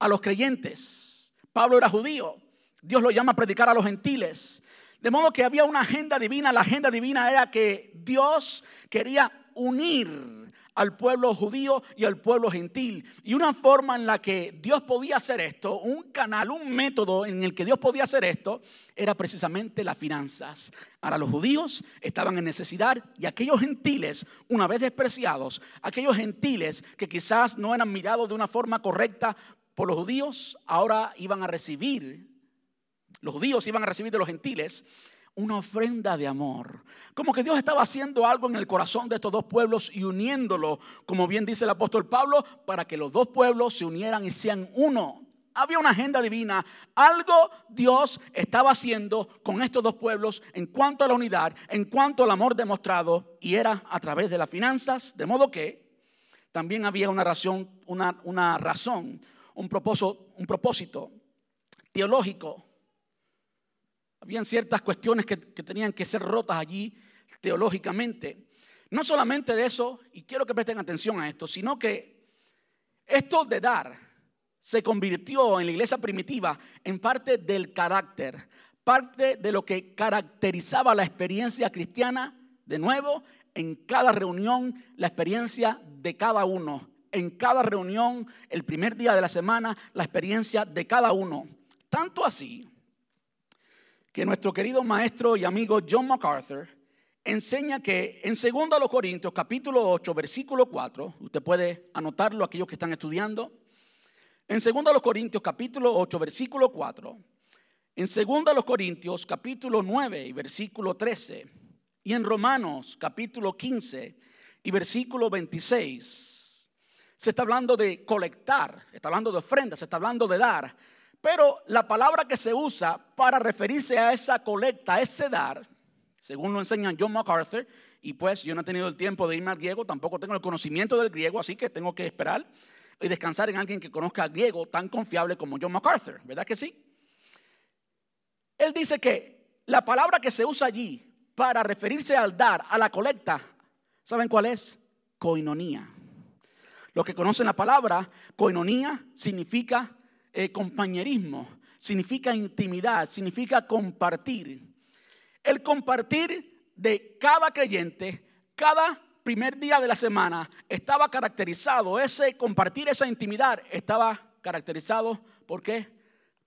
a los creyentes. Pablo era judío. Dios lo llama a predicar a los gentiles. De modo que había una agenda divina. La agenda divina era que Dios quería unir al pueblo judío y al pueblo gentil. Y una forma en la que Dios podía hacer esto, un canal, un método en el que Dios podía hacer esto, era precisamente las finanzas. Ahora los judíos estaban en necesidad y aquellos gentiles, una vez despreciados, aquellos gentiles que quizás no eran mirados de una forma correcta por los judíos, ahora iban a recibir, los judíos iban a recibir de los gentiles una ofrenda de amor. Como que Dios estaba haciendo algo en el corazón de estos dos pueblos y uniéndolo, como bien dice el apóstol Pablo, para que los dos pueblos se unieran y sean uno. Había una agenda divina. Algo Dios estaba haciendo con estos dos pueblos en cuanto a la unidad, en cuanto al amor demostrado, y era a través de las finanzas, de modo que también había una razón, una, una razón, un propósito, un propósito teológico habían ciertas cuestiones que, tenían que ser rotas allí teológicamente. No solamente de eso, y quiero que presten atención a esto, sino que esto de dar se convirtió en la iglesia primitiva en parte del carácter, parte de lo que caracterizaba la experiencia cristiana, de nuevo, en cada reunión, la experiencia de cada uno, en cada reunión, el primer día de la semana, la experiencia de cada uno. Tanto así que nuestro querido maestro y amigo John MacArthur enseña que en 2 Corintios capítulo 8 versículo 4, usted puede anotarlo aquellos que están estudiando, en 2 Corintios capítulo 8 versículo 4, en 2 Corintios capítulo 9 y versículo 13, y en Romanos capítulo 15 y versículo 26, se está hablando de colectar, se está hablando de ofrendas, se está hablando de dar, pero la palabra que se usa para referirse a esa colecta, a ese dar, según lo enseña John MacArthur, y pues yo no he tenido el tiempo de irme al griego, tampoco tengo el conocimiento del griego, así que tengo que esperar y descansar en alguien que conozca griego tan confiable como John MacArthur, ¿verdad que sí? Él dice que la palabra que se usa allí para referirse al dar, a la colecta, ¿saben cuál es? Coinonía. Los que conocen la palabra, coinonía significa eh, compañerismo, significa intimidad, significa compartir. El compartir de cada creyente, cada primer día de la semana, estaba caracterizado, ese compartir esa intimidad estaba caracterizado, ¿por qué?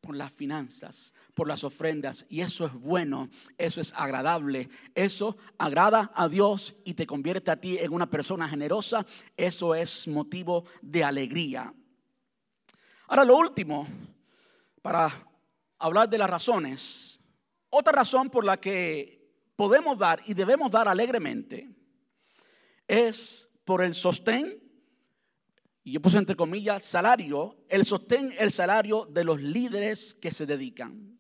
Por las finanzas, por las ofrendas. Y eso es bueno, eso es agradable, eso agrada a Dios y te convierte a ti en una persona generosa. Eso es motivo de alegría. Ahora lo último, para hablar de las razones, otra razón por la que podemos dar y debemos dar alegremente es por el sostén, y yo puse entre comillas salario, el sostén, el salario de los líderes que se dedican.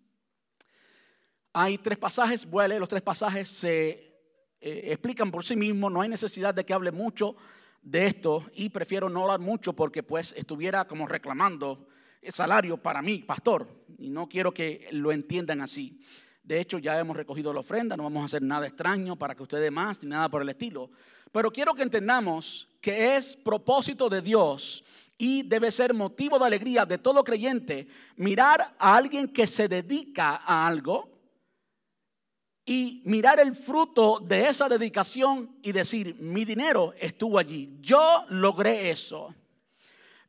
Hay tres pasajes, leer los tres pasajes, se eh, explican por sí mismos, no hay necesidad de que hable mucho de esto y prefiero no hablar mucho porque pues estuviera como reclamando el salario para mí, pastor, y no quiero que lo entiendan así. De hecho, ya hemos recogido la ofrenda, no vamos a hacer nada extraño para que ustedes más, ni nada por el estilo. Pero quiero que entendamos que es propósito de Dios y debe ser motivo de alegría de todo creyente mirar a alguien que se dedica a algo y mirar el fruto de esa dedicación y decir, mi dinero estuvo allí, yo logré eso.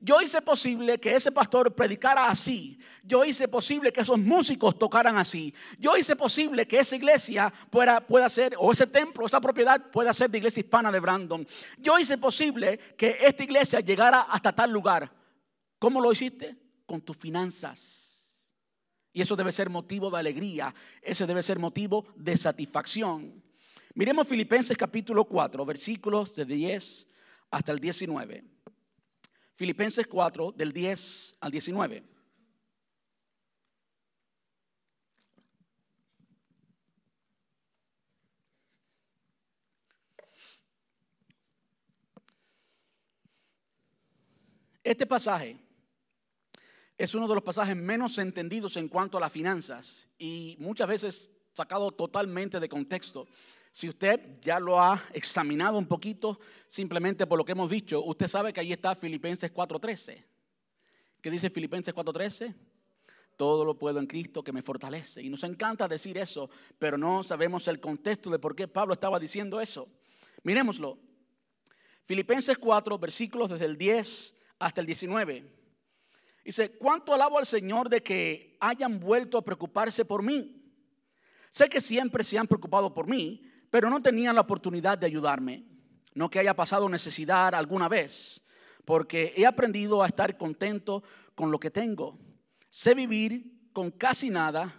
Yo hice posible que ese pastor predicara así. Yo hice posible que esos músicos tocaran así. Yo hice posible que esa iglesia pueda, pueda ser, o ese templo, esa propiedad pueda ser de iglesia hispana de Brandon. Yo hice posible que esta iglesia llegara hasta tal lugar. ¿Cómo lo hiciste? Con tus finanzas. Y eso debe ser motivo de alegría. Ese debe ser motivo de satisfacción. Miremos Filipenses capítulo 4, versículos de 10 hasta el 19. Filipenses 4, del 10 al 19. Este pasaje es uno de los pasajes menos entendidos en cuanto a las finanzas y muchas veces sacado totalmente de contexto. Si usted ya lo ha examinado un poquito, simplemente por lo que hemos dicho, usted sabe que ahí está Filipenses 4.13. ¿Qué dice Filipenses 4.13? Todo lo puedo en Cristo que me fortalece. Y nos encanta decir eso, pero no sabemos el contexto de por qué Pablo estaba diciendo eso. Miremoslo. Filipenses 4, versículos desde el 10 hasta el 19. Dice, ¿cuánto alabo al Señor de que hayan vuelto a preocuparse por mí? Sé que siempre se han preocupado por mí, pero no tenían la oportunidad de ayudarme. No que haya pasado necesidad alguna vez, porque he aprendido a estar contento con lo que tengo. Sé vivir con casi nada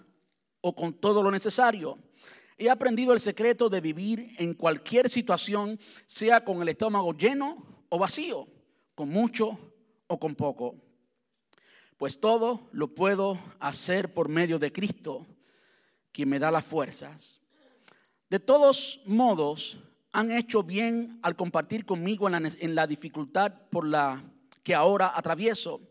o con todo lo necesario. He aprendido el secreto de vivir en cualquier situación, sea con el estómago lleno o vacío, con mucho o con poco. Pues todo lo puedo hacer por medio de Cristo, quien me da las fuerzas. De todos modos, han hecho bien al compartir conmigo en la, dificultad por la que ahora atravieso.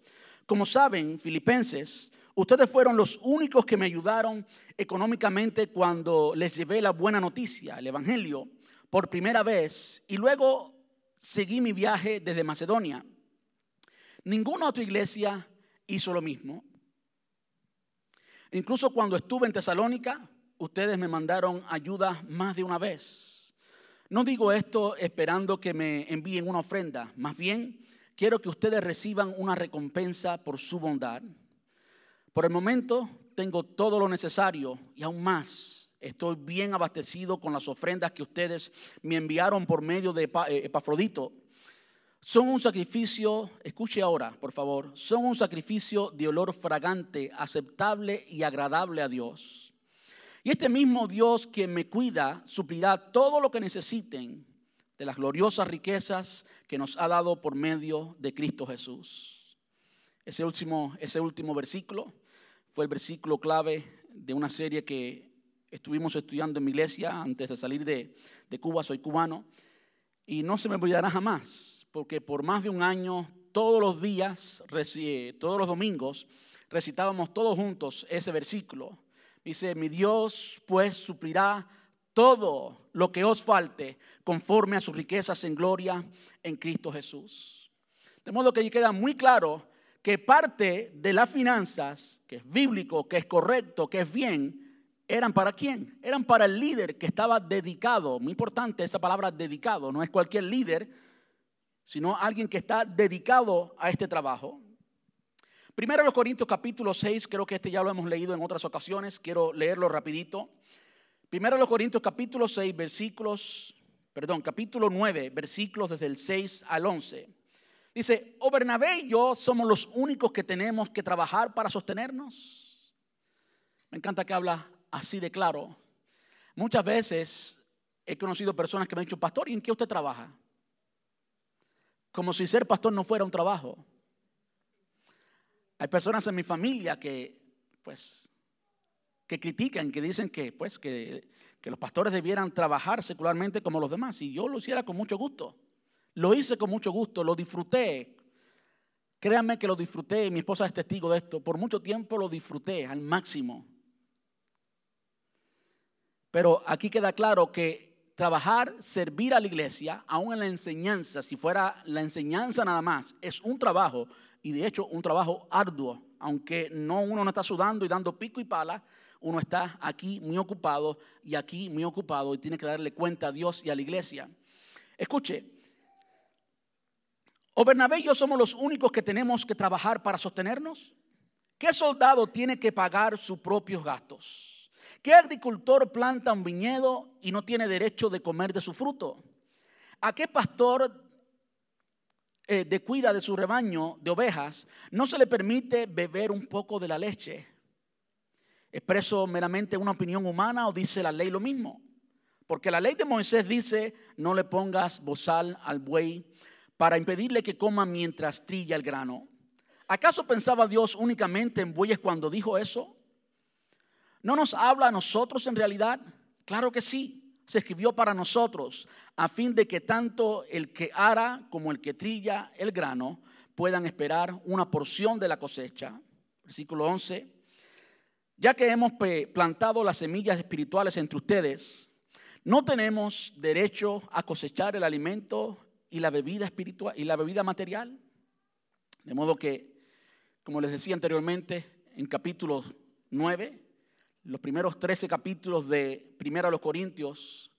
Como saben, filipenses, ustedes fueron los únicos que me ayudaron económicamente cuando les llevé la buena noticia, el Evangelio, por primera vez y luego seguí mi viaje desde Macedonia. Ninguna otra iglesia hizo lo mismo. Incluso cuando estuve en Tesalónica, ustedes me mandaron ayuda más de una vez. No digo esto esperando que me envíen una ofrenda, más bien quiero que ustedes reciban una recompensa por su bondad. Por el momento tengo todo lo necesario y aún más Estoy bien abastecido con las ofrendas que ustedes me enviaron por medio de eh, Epafrodito. Son un sacrificio, escuche ahora, por favor, son un sacrificio de olor fragante, aceptable y agradable a Dios. Y este mismo Dios que me cuida suplirá todo lo que necesiten de las gloriosas riquezas que nos ha dado por medio de Cristo Jesús. Ese último, ese último versículo fue el versículo clave de una serie que estuvimos estudiando en mi iglesia antes de salir de, Cuba, soy cubano, y no se me olvidará jamás, porque por más de un año, todos los días, todos los domingos, recitábamos todos juntos ese versículo. Dice, mi Dios pues suplirá todo lo que os falte conforme a sus riquezas en gloria en Cristo Jesús. De modo que queda muy claro que parte de las finanzas, que es bíblico, que es correcto, que es bien, ¿Eran para quién? Eran para el líder que estaba dedicado. Muy importante esa palabra dedicado. No es cualquier líder, sino alguien que está dedicado a este trabajo. Primero los Corintios capítulo 6, creo que este ya lo hemos leído en otras ocasiones, quiero leerlo rapidito. Primero los Corintios capítulo 6, versículos, perdón, capítulo 9, versículos desde el 6 al 11. Dice, o Bernabé y yo somos los únicos que tenemos que trabajar para sostenernos. Me encanta que habla así de claro. Muchas veces he conocido personas que me han dicho, pastor, ¿y en qué usted trabaja? Como si ser pastor no fuera un trabajo. Hay personas en mi familia que, pues, que critican, que dicen que, pues, que, que los pastores debieran trabajar secularmente como los demás. Y yo lo hiciera con mucho gusto. Lo hice con mucho gusto, lo disfruté. Créanme que lo disfruté, mi esposa es testigo de esto. Por mucho tiempo lo disfruté al máximo. Pero aquí queda claro que trabajar, servir a la iglesia, aún en la enseñanza, si fuera la enseñanza nada más, es un trabajo y de hecho un trabajo arduo. Aunque no uno no está sudando y dando pico y pala, uno está aquí muy ocupado y aquí muy ocupado y tiene que darle cuenta a Dios y a la iglesia. Escuche, o Bernabé y yo somos los únicos que tenemos que trabajar para sostenernos. ¿Qué soldado tiene que pagar sus propios gastos? ¿Qué agricultor planta un viñedo y no tiene derecho de comer de su fruto? ¿A qué pastor eh, de cuida de su rebaño de ovejas no se le permite beber un poco de la leche? ¿Expreso meramente una opinión humana o dice la ley lo mismo? Porque la ley de Moisés dice, no le pongas bozal al buey para impedirle que coma mientras trilla el grano. ¿Acaso pensaba Dios únicamente en bueyes cuando dijo eso? ¿No nos habla a nosotros en realidad? Claro que sí. Se escribió para nosotros a fin de que tanto el que ara como el que trilla el grano puedan esperar una porción de la cosecha. Versículo 11. Ya que hemos plantado las semillas espirituales entre ustedes, no tenemos derecho a cosechar el alimento y la bebida espiritual y la bebida material. De modo que, como les decía anteriormente, en capítulo 9, los primeros 13 capítulos de Primera a los Corintios,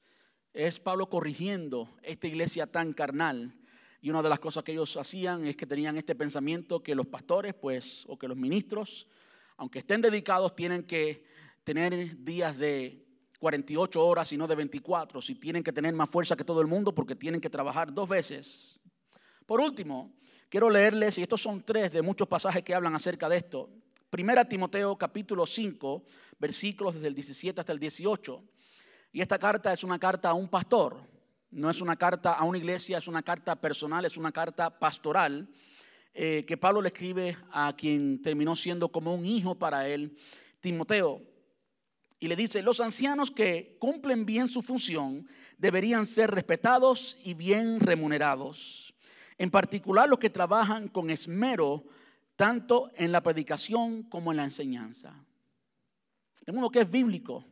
es Pablo corrigiendo esta iglesia tan carnal. Y una de las cosas que ellos hacían es que tenían este pensamiento que los pastores, pues, o que los ministros, aunque estén dedicados, tienen que tener días de 48 horas y no de 24. Si tienen que tener más fuerza que todo el mundo porque tienen que trabajar dos veces. Por último, quiero leerles, y estos son tres de muchos pasajes que hablan acerca de esto. Primera Timoteo capítulo 5, versículos desde el 17 hasta el 18. Y esta carta es una carta a un pastor, no es una carta a una iglesia, es una carta personal, es una carta pastoral eh, que Pablo le escribe a quien terminó siendo como un hijo para él, Timoteo. Y le dice, los ancianos que cumplen bien su función deberían ser respetados y bien remunerados. En particular los que trabajan con esmero tanto en la predicación como en la enseñanza. De modo que es bíblico.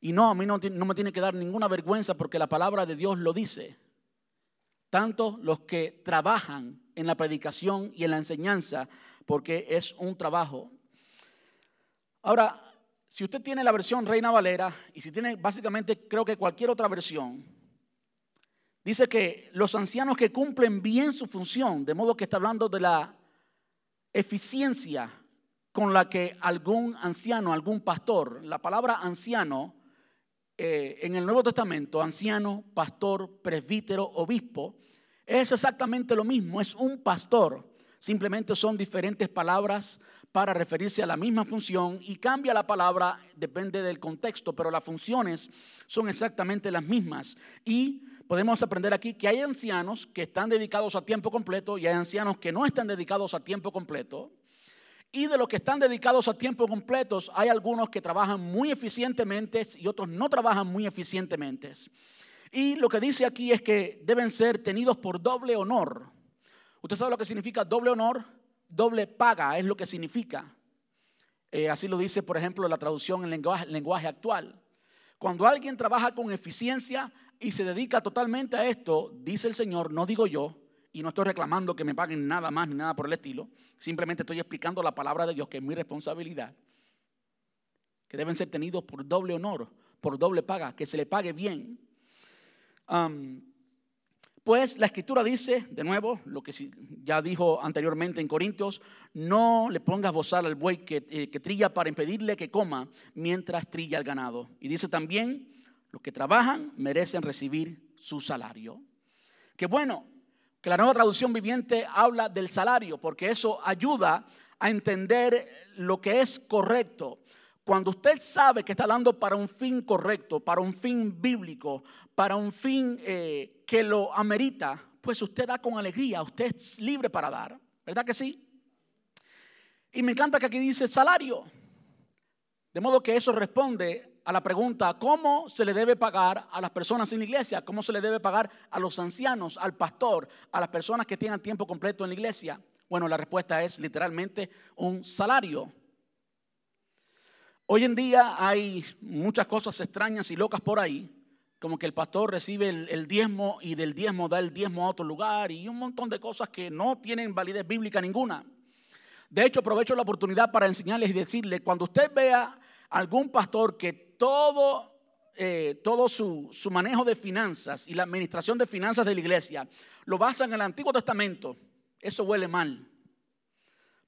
Y no, a mí no, no, me tiene que dar ninguna vergüenza porque la palabra de Dios lo dice. Tanto los que trabajan en la predicación y en la enseñanza, porque es un trabajo. Ahora, si usted tiene la versión Reina Valera y si tiene básicamente creo que cualquier otra versión, dice que los ancianos que cumplen bien su función, de modo que está hablando de la eficiencia con la que algún anciano, algún pastor, la palabra anciano eh, en el Nuevo Testamento, anciano, pastor, presbítero, obispo, es exactamente lo mismo, es un pastor. Simplemente son diferentes palabras para referirse a la misma función y cambia la palabra, depende del contexto, pero las funciones son exactamente las mismas. Y podemos aprender aquí que hay ancianos que están dedicados a tiempo completo y hay ancianos que no están dedicados a tiempo completo. Y de los que están dedicados a tiempo completo, hay algunos que trabajan muy eficientemente y otros no trabajan muy eficientemente. Y lo que dice aquí es que deben ser tenidos por doble honor. ¿Usted sabe lo que significa doble honor? Doble paga es lo que significa. Eh, así lo dice, por ejemplo, la traducción en lenguaje, lenguaje actual. Cuando alguien trabaja con eficiencia y se dedica totalmente a esto, dice el Señor, no digo yo, y no estoy reclamando que me paguen nada más ni nada por el estilo, simplemente estoy explicando la palabra de Dios, que es mi responsabilidad, que deben ser tenidos por doble honor, por doble paga, que se le pague bien. pues la escritura dice, de nuevo, lo que ya dijo anteriormente en Corintios, no le pongas bozal al buey que, eh, que trilla para impedirle que coma mientras trilla el ganado. Y dice también, los que trabajan merecen recibir su salario. Que bueno, que la nueva traducción viviente habla del salario, porque eso ayuda a entender lo que es correcto. Cuando usted sabe que está dando para un fin correcto, para un fin bíblico, para un fin eh, que lo amerita, pues usted da con alegría, usted es libre para dar, ¿verdad que sí? Y me encanta que aquí dice salario. De modo que eso responde a la pregunta, ¿cómo se le debe pagar a las personas en la iglesia? ¿Cómo se le debe pagar a los ancianos, al pastor, a las personas que tengan tiempo completo en la iglesia? Bueno, la respuesta es literalmente un salario. Hoy en día hay muchas cosas extrañas y locas por ahí, como que el pastor recibe el, diezmo y del diezmo da el diezmo a otro lugar y un montón de cosas que no tienen validez bíblica ninguna. De hecho, aprovecho la oportunidad para enseñarles y decirles, cuando usted vea algún pastor que todo, eh, todo su, su manejo de finanzas y la administración de finanzas de la iglesia lo basa en el Antiguo Testamento, eso huele mal.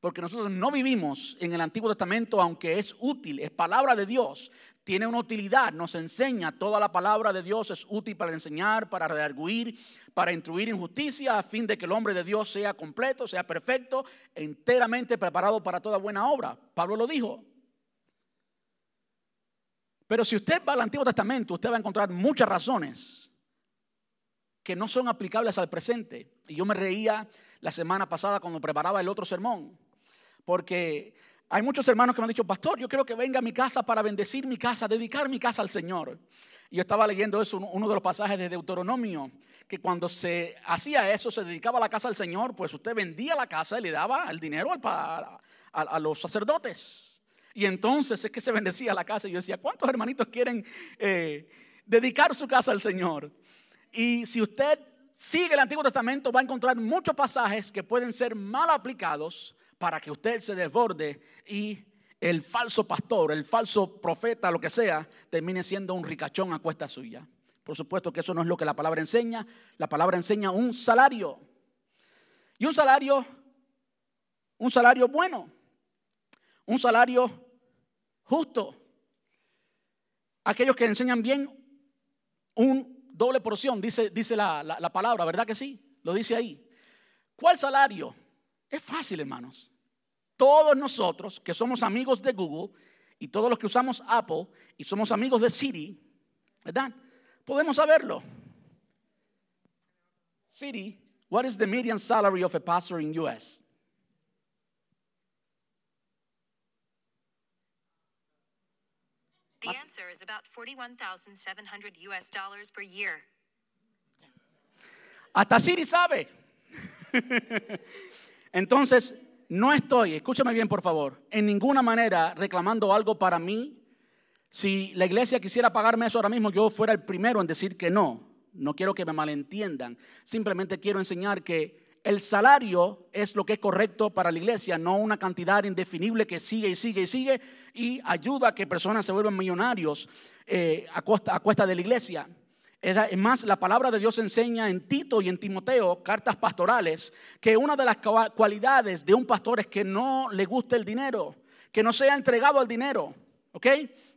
Porque nosotros no vivimos en el Antiguo Testamento, aunque es útil, es palabra de Dios, tiene una utilidad, nos enseña, toda la palabra de Dios es útil para enseñar, para redarguir, para instruir en justicia, a fin de que el hombre de Dios sea completo, sea perfecto, enteramente preparado para toda buena obra. Pablo lo dijo, pero si usted va al Antiguo Testamento, usted va a encontrar muchas razones que no son aplicables al presente. Y yo me reía la semana pasada cuando preparaba el otro sermón, porque hay muchos hermanos que me han dicho, pastor, yo quiero que venga a mi casa para bendecir mi casa, dedicar mi casa al Señor. Y yo estaba leyendo eso, uno de los pasajes de Deuteronomio, que cuando se hacía eso, se dedicaba la casa al Señor, pues usted vendía la casa y le daba el dinero a los sacerdotes. Y entonces es que se bendecía la casa. Y yo decía, ¿cuántos hermanitos quieren eh, dedicar su casa al Señor? Y si usted sigue el Antiguo Testamento, va a encontrar muchos pasajes que pueden ser mal aplicados para que usted se desborde y el falso pastor, el falso profeta, lo que sea, termine siendo un ricachón a cuesta suya. Por supuesto que eso no es lo que la palabra enseña. La palabra enseña un salario. Y un salario, un salario bueno un salario justo. Aquellos que enseñan bien, un doble porción, dice, dice la, la palabra, ¿verdad que sí? Lo dice ahí. ¿Cuál salario? Es fácil, hermanos. Todos nosotros que somos amigos de Google y todos los que usamos Apple y somos amigos de Siri, ¿verdad? Podemos saberlo. Siri, what is the median salary of a pastor in US? The answer is about 41,700 US dollars per year. Hasta Siri sabe. Entonces, no estoy, escúchame bien por favor, en ninguna manera reclamando algo para mí. Si la iglesia quisiera pagarme eso ahora mismo, yo fuera el primero en decir que no. No quiero que me malentiendan. Simplemente quiero enseñar que el salario es lo que es correcto para la iglesia, no una cantidad indefinible que sigue y sigue y sigue y ayuda a que personas se vuelvan millonarios eh, a, costa, cuesta de la iglesia. Es más, la palabra de Dios enseña en Tito y en Timoteo, cartas pastorales, que una de las cualidades de un pastor es que no le guste el dinero. que no sea entregado al dinero, ¿ok?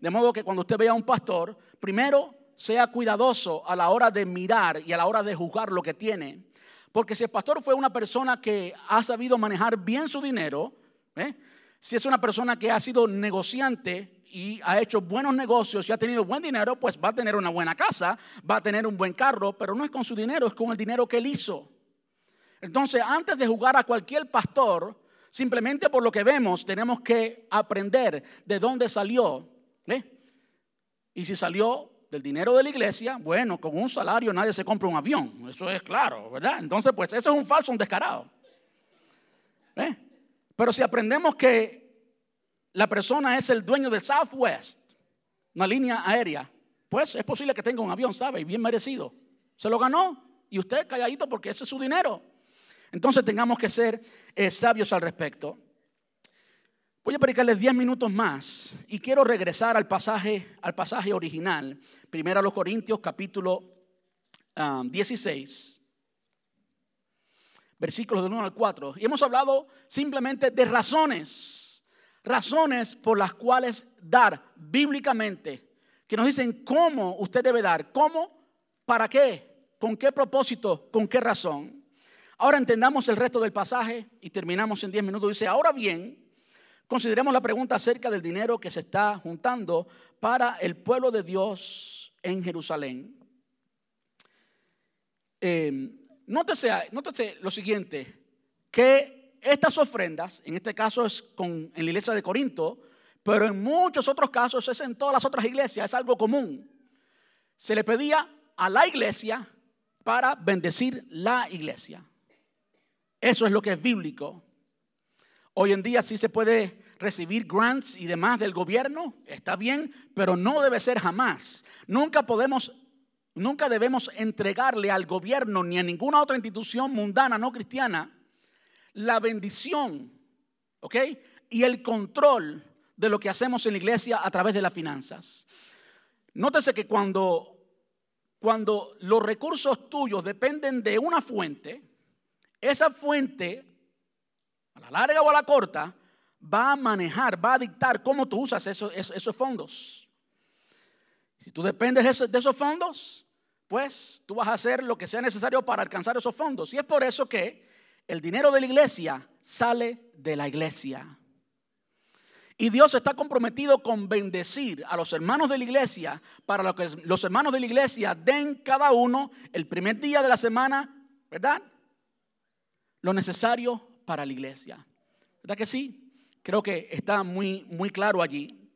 De modo que cuando usted vea a un pastor, primero sea cuidadoso a la hora de mirar y a la hora de juzgar lo que tiene. Porque si el pastor fue una persona que ha sabido manejar bien su dinero, ¿eh? si es una persona que ha sido negociante y ha hecho buenos negocios y ha tenido buen dinero, pues va a tener una buena casa, va a tener un buen carro, pero no es con su dinero, es con el dinero que él hizo. Entonces, antes de jugar a cualquier pastor, simplemente por lo que vemos, tenemos que aprender de dónde salió. Y si salió del dinero de la iglesia, bueno, con un salario nadie se compra un avión, eso es claro, ¿verdad? Entonces, pues eso es un falso, un descarado. Pero si aprendemos que la persona es el dueño de Southwest, una línea aérea, pues es posible que tenga un avión, ¿sabe? Y bien merecido. Se lo ganó y usted calladito porque ese es su dinero. Entonces tengamos que ser eh, sabios al respecto. Voy a predicarles 10 minutos más y quiero regresar al pasaje, al pasaje original, primero a los Corintios capítulo 16, um, versículos del 1 al 4. Y hemos hablado simplemente de razones, razones por las cuales dar bíblicamente, que nos dicen cómo usted debe dar, cómo, para qué, con qué propósito, con qué razón. Ahora entendamos el resto del pasaje y terminamos en 10 minutos. Dice, ahora bien, consideremos la pregunta acerca del dinero que se está juntando para el pueblo de Dios en Jerusalén. Eh, nótese, lo siguiente, que estas ofrendas, en este caso es con, en la iglesia de Corinto, pero en muchos otros casos es en todas las otras iglesias, es algo común. Se le pedía a la iglesia para bendecir la iglesia. Eso es lo que es bíblico. Hoy en día sí se puede recibir grants y demás del gobierno, está bien, pero no debe ser jamás. Nunca podemos, nunca debemos entregarle al gobierno ni a ninguna otra institución mundana no cristiana la bendición, ¿ok? Y el control de lo que hacemos en la iglesia a través de las finanzas. Nótese que cuando, cuando los recursos tuyos dependen de una fuente, esa fuente, a la larga o a la corta, va a manejar, va a dictar cómo tú usas esos, esos, fondos. Si tú dependes de esos, fondos, pues tú vas a hacer lo que sea necesario para alcanzar esos fondos. Y es por eso que el dinero de la iglesia sale de la iglesia. Y Dios está comprometido con bendecir a los hermanos de la iglesia para que los hermanos de la iglesia den cada uno el primer día de la semana, ¿verdad? lo necesario para la iglesia. ¿Verdad que sí? Creo que está muy, muy claro allí.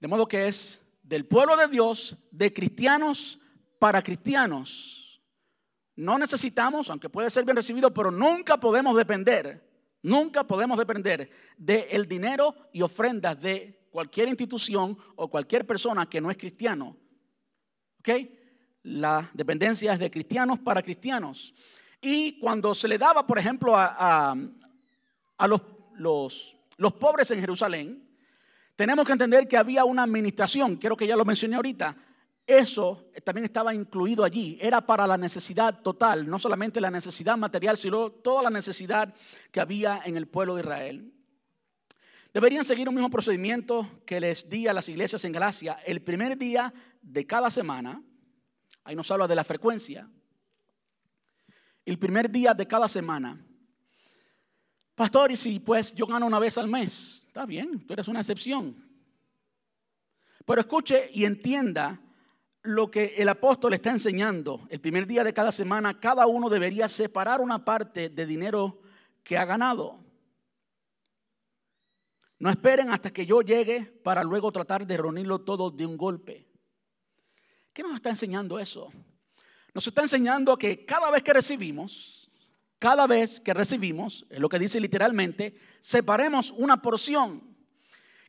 De modo que es del pueblo de Dios, de cristianos para cristianos. No necesitamos, aunque puede ser bien recibido, pero nunca podemos depender, nunca podemos depender del dinero y ofrendas de cualquier institución o cualquier persona que no es cristiano. ¿Ok? La dependencia es de cristianos para cristianos. Y cuando se le daba, por ejemplo, a, los, los, pobres en Jerusalén, tenemos que entender que había una administración, creo que ya lo mencioné ahorita, eso también estaba incluido allí, era para la necesidad total, no solamente la necesidad material, sino toda la necesidad que había en el pueblo de Israel. Deberían seguir un mismo procedimiento que les di a las iglesias en Galacia el primer día de cada semana. Ahí nos habla de la frecuencia el primer día de cada semana. Pastor, y si pues yo gano una vez al mes, está bien, tú eres una excepción. Pero escuche y entienda lo que el apóstol está enseñando. El primer día de cada semana, cada uno debería separar una parte de dinero que ha ganado. No esperen hasta que yo llegue para luego tratar de reunirlo todo de un golpe. ¿Qué nos está enseñando eso? Nos está enseñando que cada vez que recibimos, cada vez que recibimos, es lo que dice literalmente, separemos una porción.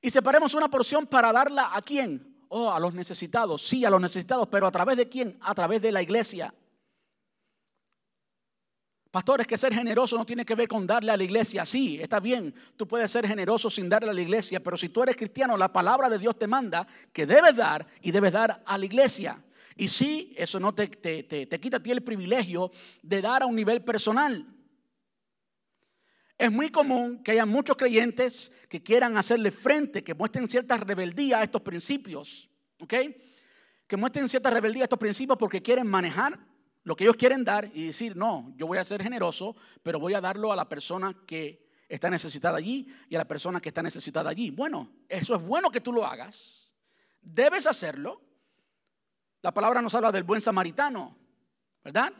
Y separemos una porción para darla a quién? Oh, a los necesitados. Sí, a los necesitados, pero ¿a través de quién? A través de la iglesia. Pastores, que ser generoso no tiene que ver con darle a la iglesia. Sí, está bien, tú puedes ser generoso sin darle a la iglesia, pero si tú eres cristiano, la palabra de Dios te manda que debes dar y debes dar a la iglesia. Y sí, eso no te, quita a ti el privilegio de dar a un nivel personal. Es muy común que haya muchos creyentes que quieran hacerle frente, que muestren cierta rebeldía a estos principios, ¿ok? Que muestren cierta rebeldía a estos principios porque quieren manejar lo que ellos quieren dar y decir, no, yo voy a ser generoso, pero voy a darlo a la persona que está necesitada allí y a la persona que está necesitada allí. Bueno, eso es bueno que tú lo hagas. Debes hacerlo. La palabra nos habla del buen samaritano, ¿verdad?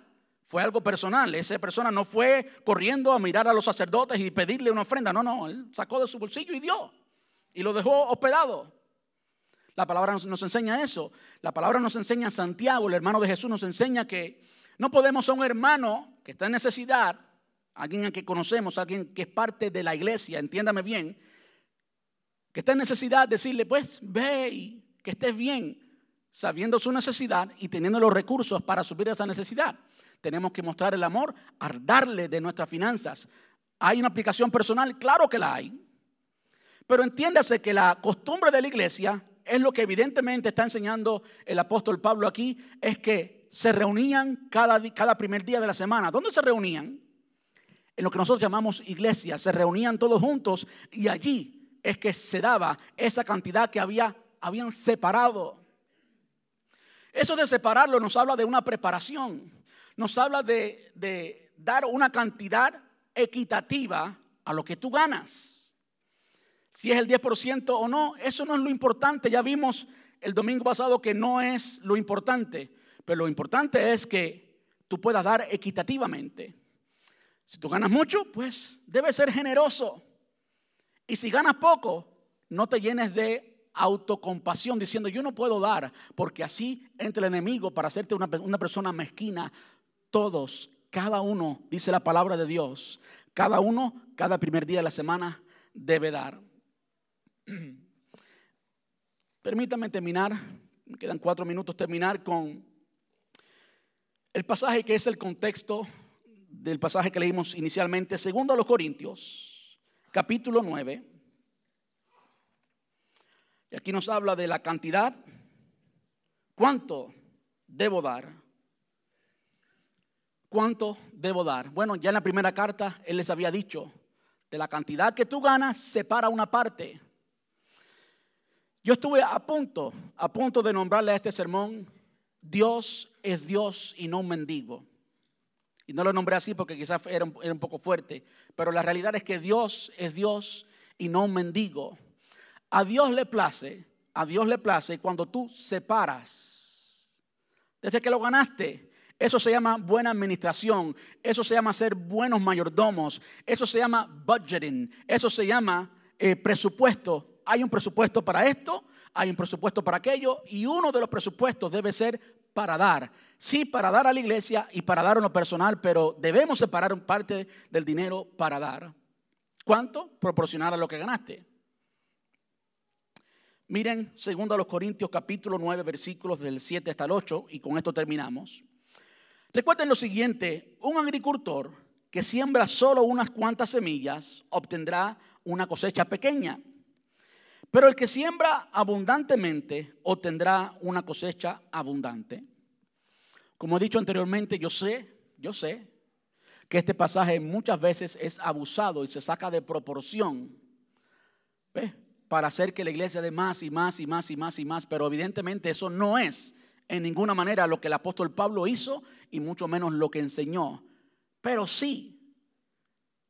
Fue algo personal. Esa persona no fue corriendo a mirar a los sacerdotes y pedirle una ofrenda. No, no, él sacó de su bolsillo y dio. Y lo dejó hospedado. La palabra nos, enseña eso. La palabra nos enseña Santiago, el hermano de Jesús, nos enseña que no podemos a un hermano que está en necesidad, alguien a que conocemos, alguien que es parte de la iglesia, entiéndame bien, que está en necesidad, decirle, pues ve y que estés bien, sabiendo su necesidad y teniendo los recursos para subir esa necesidad. Tenemos que mostrar el amor, darle de nuestras finanzas. ¿Hay una aplicación personal? Claro que la hay. Pero entiéndase que la costumbre de la iglesia es lo que evidentemente está enseñando el apóstol Pablo aquí, es que se reunían cada, cada primer día de la semana. ¿Dónde se reunían? En lo que nosotros llamamos iglesia. Se reunían todos juntos y allí es que se daba esa cantidad que había, habían separado. Eso de separarlo nos habla de una preparación, nos habla de, dar una cantidad equitativa a lo que tú ganas si es el 10% o no, eso no es lo importante. Ya vimos el domingo pasado que no es lo importante, pero lo importante es que tú puedas dar equitativamente. Si tú ganas mucho, pues debes ser generoso. Y si ganas poco, no te llenes de autocompasión diciendo yo no puedo dar, porque así entra el enemigo para hacerte una, una persona mezquina. Todos, cada uno, dice la palabra de Dios, cada uno, cada primer día de la semana debe dar. Permítame terminar, me quedan cuatro minutos, terminar con el pasaje que es el contexto del pasaje que leímos inicialmente, segundo a los Corintios, capítulo 9. Aquí nos habla de la cantidad, cuánto debo dar. ¿Cuánto debo dar? Bueno, ya en la primera carta él les había dicho, de la cantidad que tú ganas, separa una parte. Yo estuve a punto, a punto de nombrarle a este sermón, Dios es Dios y no un mendigo. Y no lo nombré así porque quizás era un, poco fuerte, pero la realidad es que Dios es Dios y no un mendigo. A Dios le place, a Dios le place cuando tú separas. Desde que lo ganaste, eso se llama buena administración, eso se llama ser buenos mayordomos, eso se llama budgeting, eso se llama eh, presupuesto hay un presupuesto para esto, hay un presupuesto para aquello, y uno de los presupuestos debe ser para dar. Sí, para dar a la iglesia y para dar a lo personal, pero debemos separar parte del dinero para dar. ¿Cuánto? Proporcionar a lo que ganaste. Miren, segundo a los Corintios capítulo 9, versículos del 7 hasta el 8, y con esto terminamos. Recuerden lo siguiente, un agricultor que siembra solo unas cuantas semillas obtendrá una cosecha pequeña. Pero el que siembra abundantemente obtendrá una cosecha abundante. Como he dicho anteriormente, yo sé, yo sé que este pasaje muchas veces es abusado y se saca de proporción para hacer que la iglesia dé más y más y más y más y más, pero evidentemente eso no es en ninguna manera lo que el apóstol Pablo hizo y mucho menos lo que enseñó. Pero sí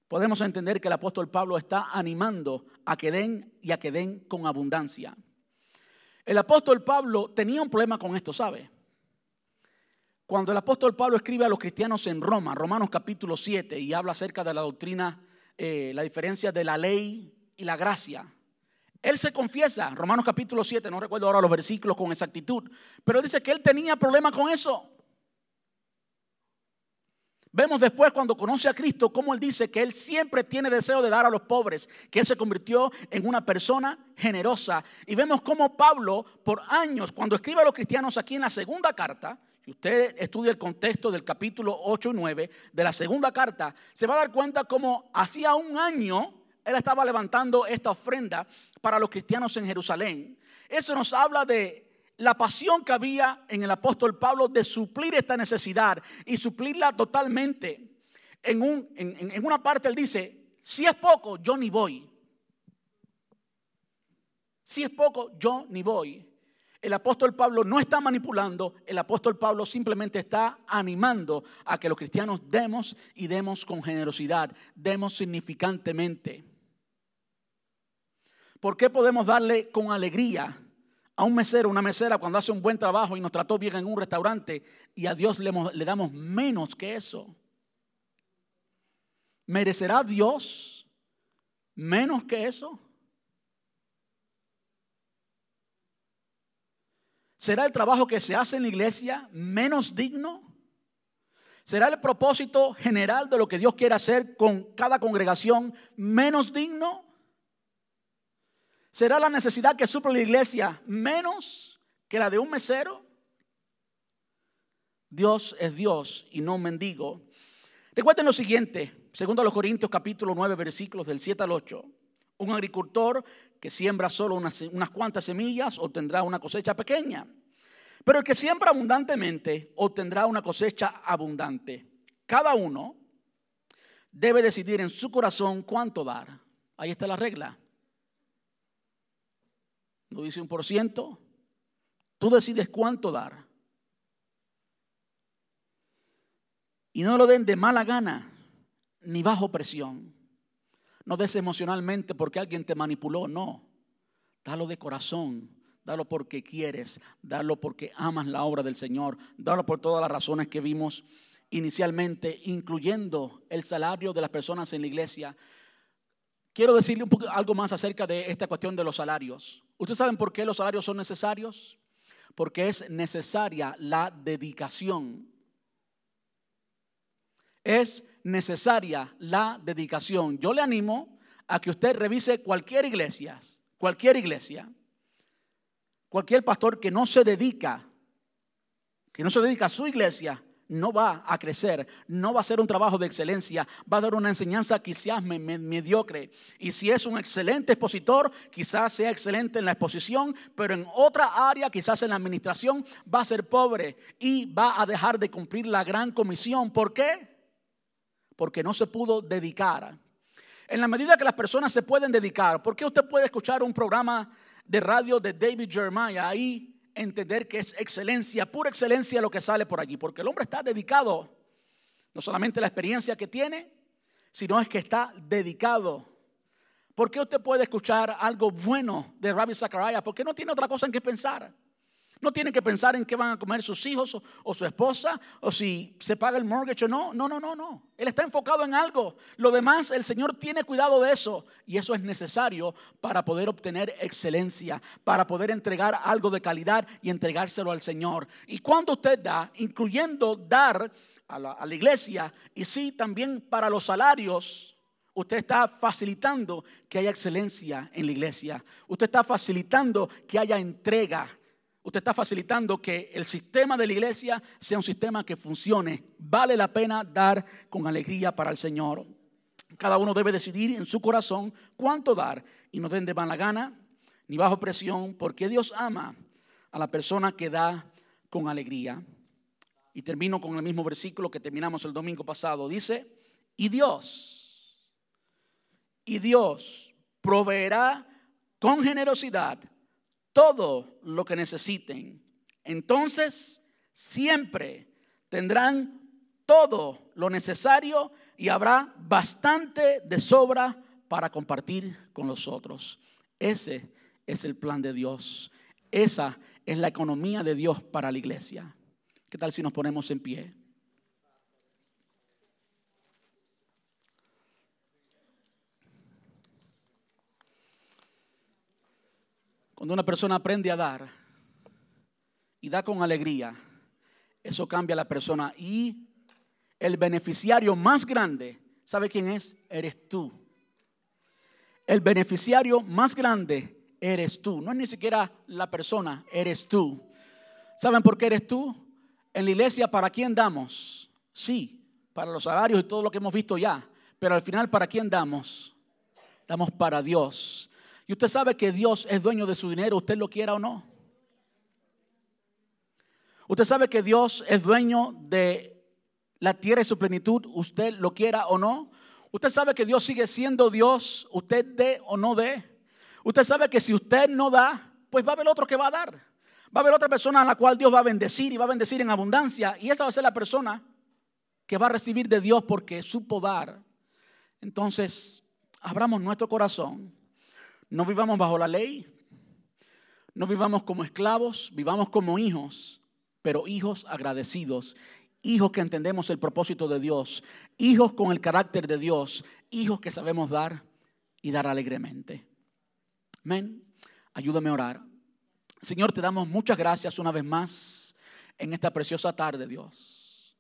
podemos entender que el apóstol Pablo está animando a que den y a que den con abundancia. El apóstol Pablo tenía un problema con esto, ¿sabe? Cuando el apóstol Pablo escribe a los cristianos en Roma, Romanos capítulo 7, y habla acerca de la doctrina, eh, la diferencia de la ley y la gracia, él se confiesa, Romanos capítulo 7, no recuerdo ahora los versículos con exactitud, pero dice que él tenía problema con eso. Vemos después cuando conoce a Cristo cómo Él dice que Él siempre tiene deseo de dar a los pobres, que Él se convirtió en una persona generosa. Y vemos cómo Pablo por años, cuando escribe a los cristianos aquí en la segunda carta, y usted estudia el contexto del capítulo 8 y 9 de la segunda carta, se va a dar cuenta cómo hacía un año Él estaba levantando esta ofrenda para los cristianos en Jerusalén. Eso nos habla de la pasión que había en el apóstol Pablo de suplir esta necesidad y suplirla totalmente. En, en, una parte él dice, Si es poco, yo ni voy. Si es poco, yo ni voy. El apóstol Pablo no está manipulando, el apóstol Pablo simplemente está animando a que los cristianos demos y demos con generosidad, demos significantemente. ¿Por qué podemos darle con alegría a un mesero, una mesera cuando hace un buen trabajo y nos trató bien en un restaurante y a Dios le, le damos menos que eso? ¿Merecerá Dios menos que eso? ¿Será el trabajo que se hace en la iglesia menos digno? ¿Será el propósito general de lo que Dios quiere hacer con cada congregación menos digno? ¿Será la necesidad que suple la iglesia menos que la de un mesero? Dios es Dios y no un mendigo. Recuerden lo siguiente, Segundo a los Corintios capítulo 9 versículos del 7 al 8. Un agricultor que siembra solo unas, unas cuantas semillas obtendrá una cosecha pequeña. Pero el que siembra abundantemente obtendrá una cosecha abundante. Cada uno debe decidir en su corazón cuánto dar. Ahí está la regla. No dice un por ciento. Tú decides cuánto dar. Y no lo den de mala gana ni bajo presión. No des emocionalmente porque alguien te manipuló, no. Dalo de corazón, dalo porque quieres, dalo porque amas la obra del Señor, dalo por todas las razones que vimos inicialmente, incluyendo el salario de las personas en la iglesia. Quiero decirle un poco, algo más acerca de esta cuestión de los salarios. ¿Ustedes saben por qué los salarios son necesarios? Porque es necesaria la dedicación. Es necesaria la dedicación. Yo le animo a que usted revise cualquier iglesia, cualquier iglesia, cualquier pastor que no se dedica, que no se dedica a su iglesia, no va a crecer, no va a ser un trabajo de excelencia, va a dar una enseñanza quizás mediocre. Y si es un excelente expositor, quizás sea excelente en la exposición, pero en otra área, quizás en la administración, va a ser pobre y va a dejar de cumplir la gran comisión. ¿Por qué? porque no se pudo dedicar. En la medida que las personas se pueden dedicar, ¿por qué usted puede escuchar un programa de radio de David Jeremiah ahí entender que es excelencia, pura excelencia lo que sale por allí? Porque el hombre está dedicado, no solamente la experiencia que tiene, sino es que está dedicado. ¿Por qué usted puede escuchar algo bueno de Rabbi Zachariah? Porque no tiene otra cosa en que pensar. No tiene que pensar en qué van a comer sus hijos o, su esposa o si se paga el mortgage o no. No, no, no, no. Él está enfocado en algo. Lo demás, el Señor tiene cuidado de eso. Y eso es necesario para poder obtener excelencia, para poder entregar algo de calidad y entregárselo al Señor. Y cuando usted da, incluyendo dar a la, a la iglesia y sí también para los salarios, Usted está facilitando que haya excelencia en la iglesia. Usted está facilitando que haya entrega usted está facilitando que el sistema de la iglesia sea un sistema que funcione. Vale la pena dar con alegría para el Señor. Cada uno debe decidir en su corazón cuánto dar y no den de mala gana ni bajo presión, porque Dios ama a la persona que da con alegría. Y termino con el mismo versículo que terminamos el domingo pasado. Dice, y Dios, y Dios proveerá con generosidad todo lo que necesiten. Entonces, siempre tendrán todo lo necesario y habrá bastante de sobra para compartir con los otros. Ese es el plan de Dios. Esa es la economía de Dios para la iglesia. ¿Qué tal si nos ponemos en pie? Cuando una persona aprende a dar y da con alegría, eso cambia a la persona. Y el beneficiario más grande, ¿sabe quién es? Eres tú. El beneficiario más grande eres tú. No es ni siquiera la persona, eres tú. ¿Saben por qué eres tú? En la iglesia, ¿para quién damos? Sí, para los salarios y todo lo que hemos visto ya. Pero al final, ¿para quién damos? Damos para Dios. Y usted sabe que Dios es dueño de su dinero, usted lo quiera o no. Usted sabe que Dios es dueño de la tierra y su plenitud, usted lo quiera o no. Usted sabe que Dios sigue siendo Dios, usted dé o no dé. Usted sabe que si usted no da, pues va a haber otro que va a dar. Va a haber otra persona a la cual Dios va a bendecir y va a bendecir en abundancia. Y esa va a ser la persona que va a recibir de Dios porque supo dar. Entonces, abramos nuestro corazón. No vivamos bajo la ley. No vivamos como esclavos, vivamos como hijos, pero hijos agradecidos hijos que entendemos el propósito de Dios, hijos con el carácter de Dios, hijos que sabemos dar y dar alegremente. Amén. Ayúdame a orar. Señor, te damos muchas gracias una vez más en esta preciosa tarde, Dios.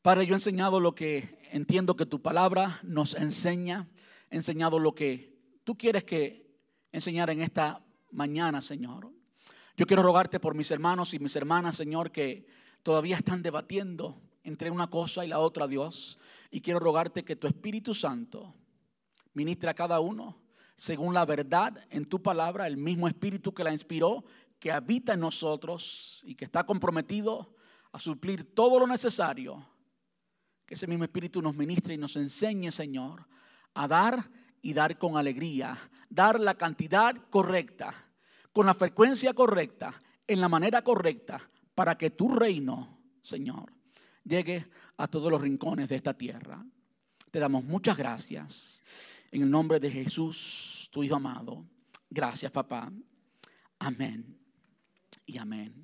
Padre, yo he enseñado lo que entiendo que tu palabra nos enseña, he enseñado lo que tú quieres que enseñar en esta mañana, Señor. Yo quiero rogarte por mis hermanos y mis hermanas, Señor, que todavía están debatiendo entre una cosa y la otra, Dios. Y quiero rogarte que tu Espíritu Santo ministre a cada uno según la verdad en tu palabra, el mismo Espíritu que la inspiró, que habita en nosotros y que está comprometido a suplir todo lo necesario. Que ese mismo Espíritu nos ministre y nos enseñe, Señor, a dar y dar con alegría, dar la cantidad correcta, con la frecuencia correcta, en la manera correcta, para que tu reino, Señor, llegue a todos los rincones de esta tierra. Te damos muchas gracias. En el nombre de Jesús, tu Hijo amado. Gracias, papá. Amén y amén.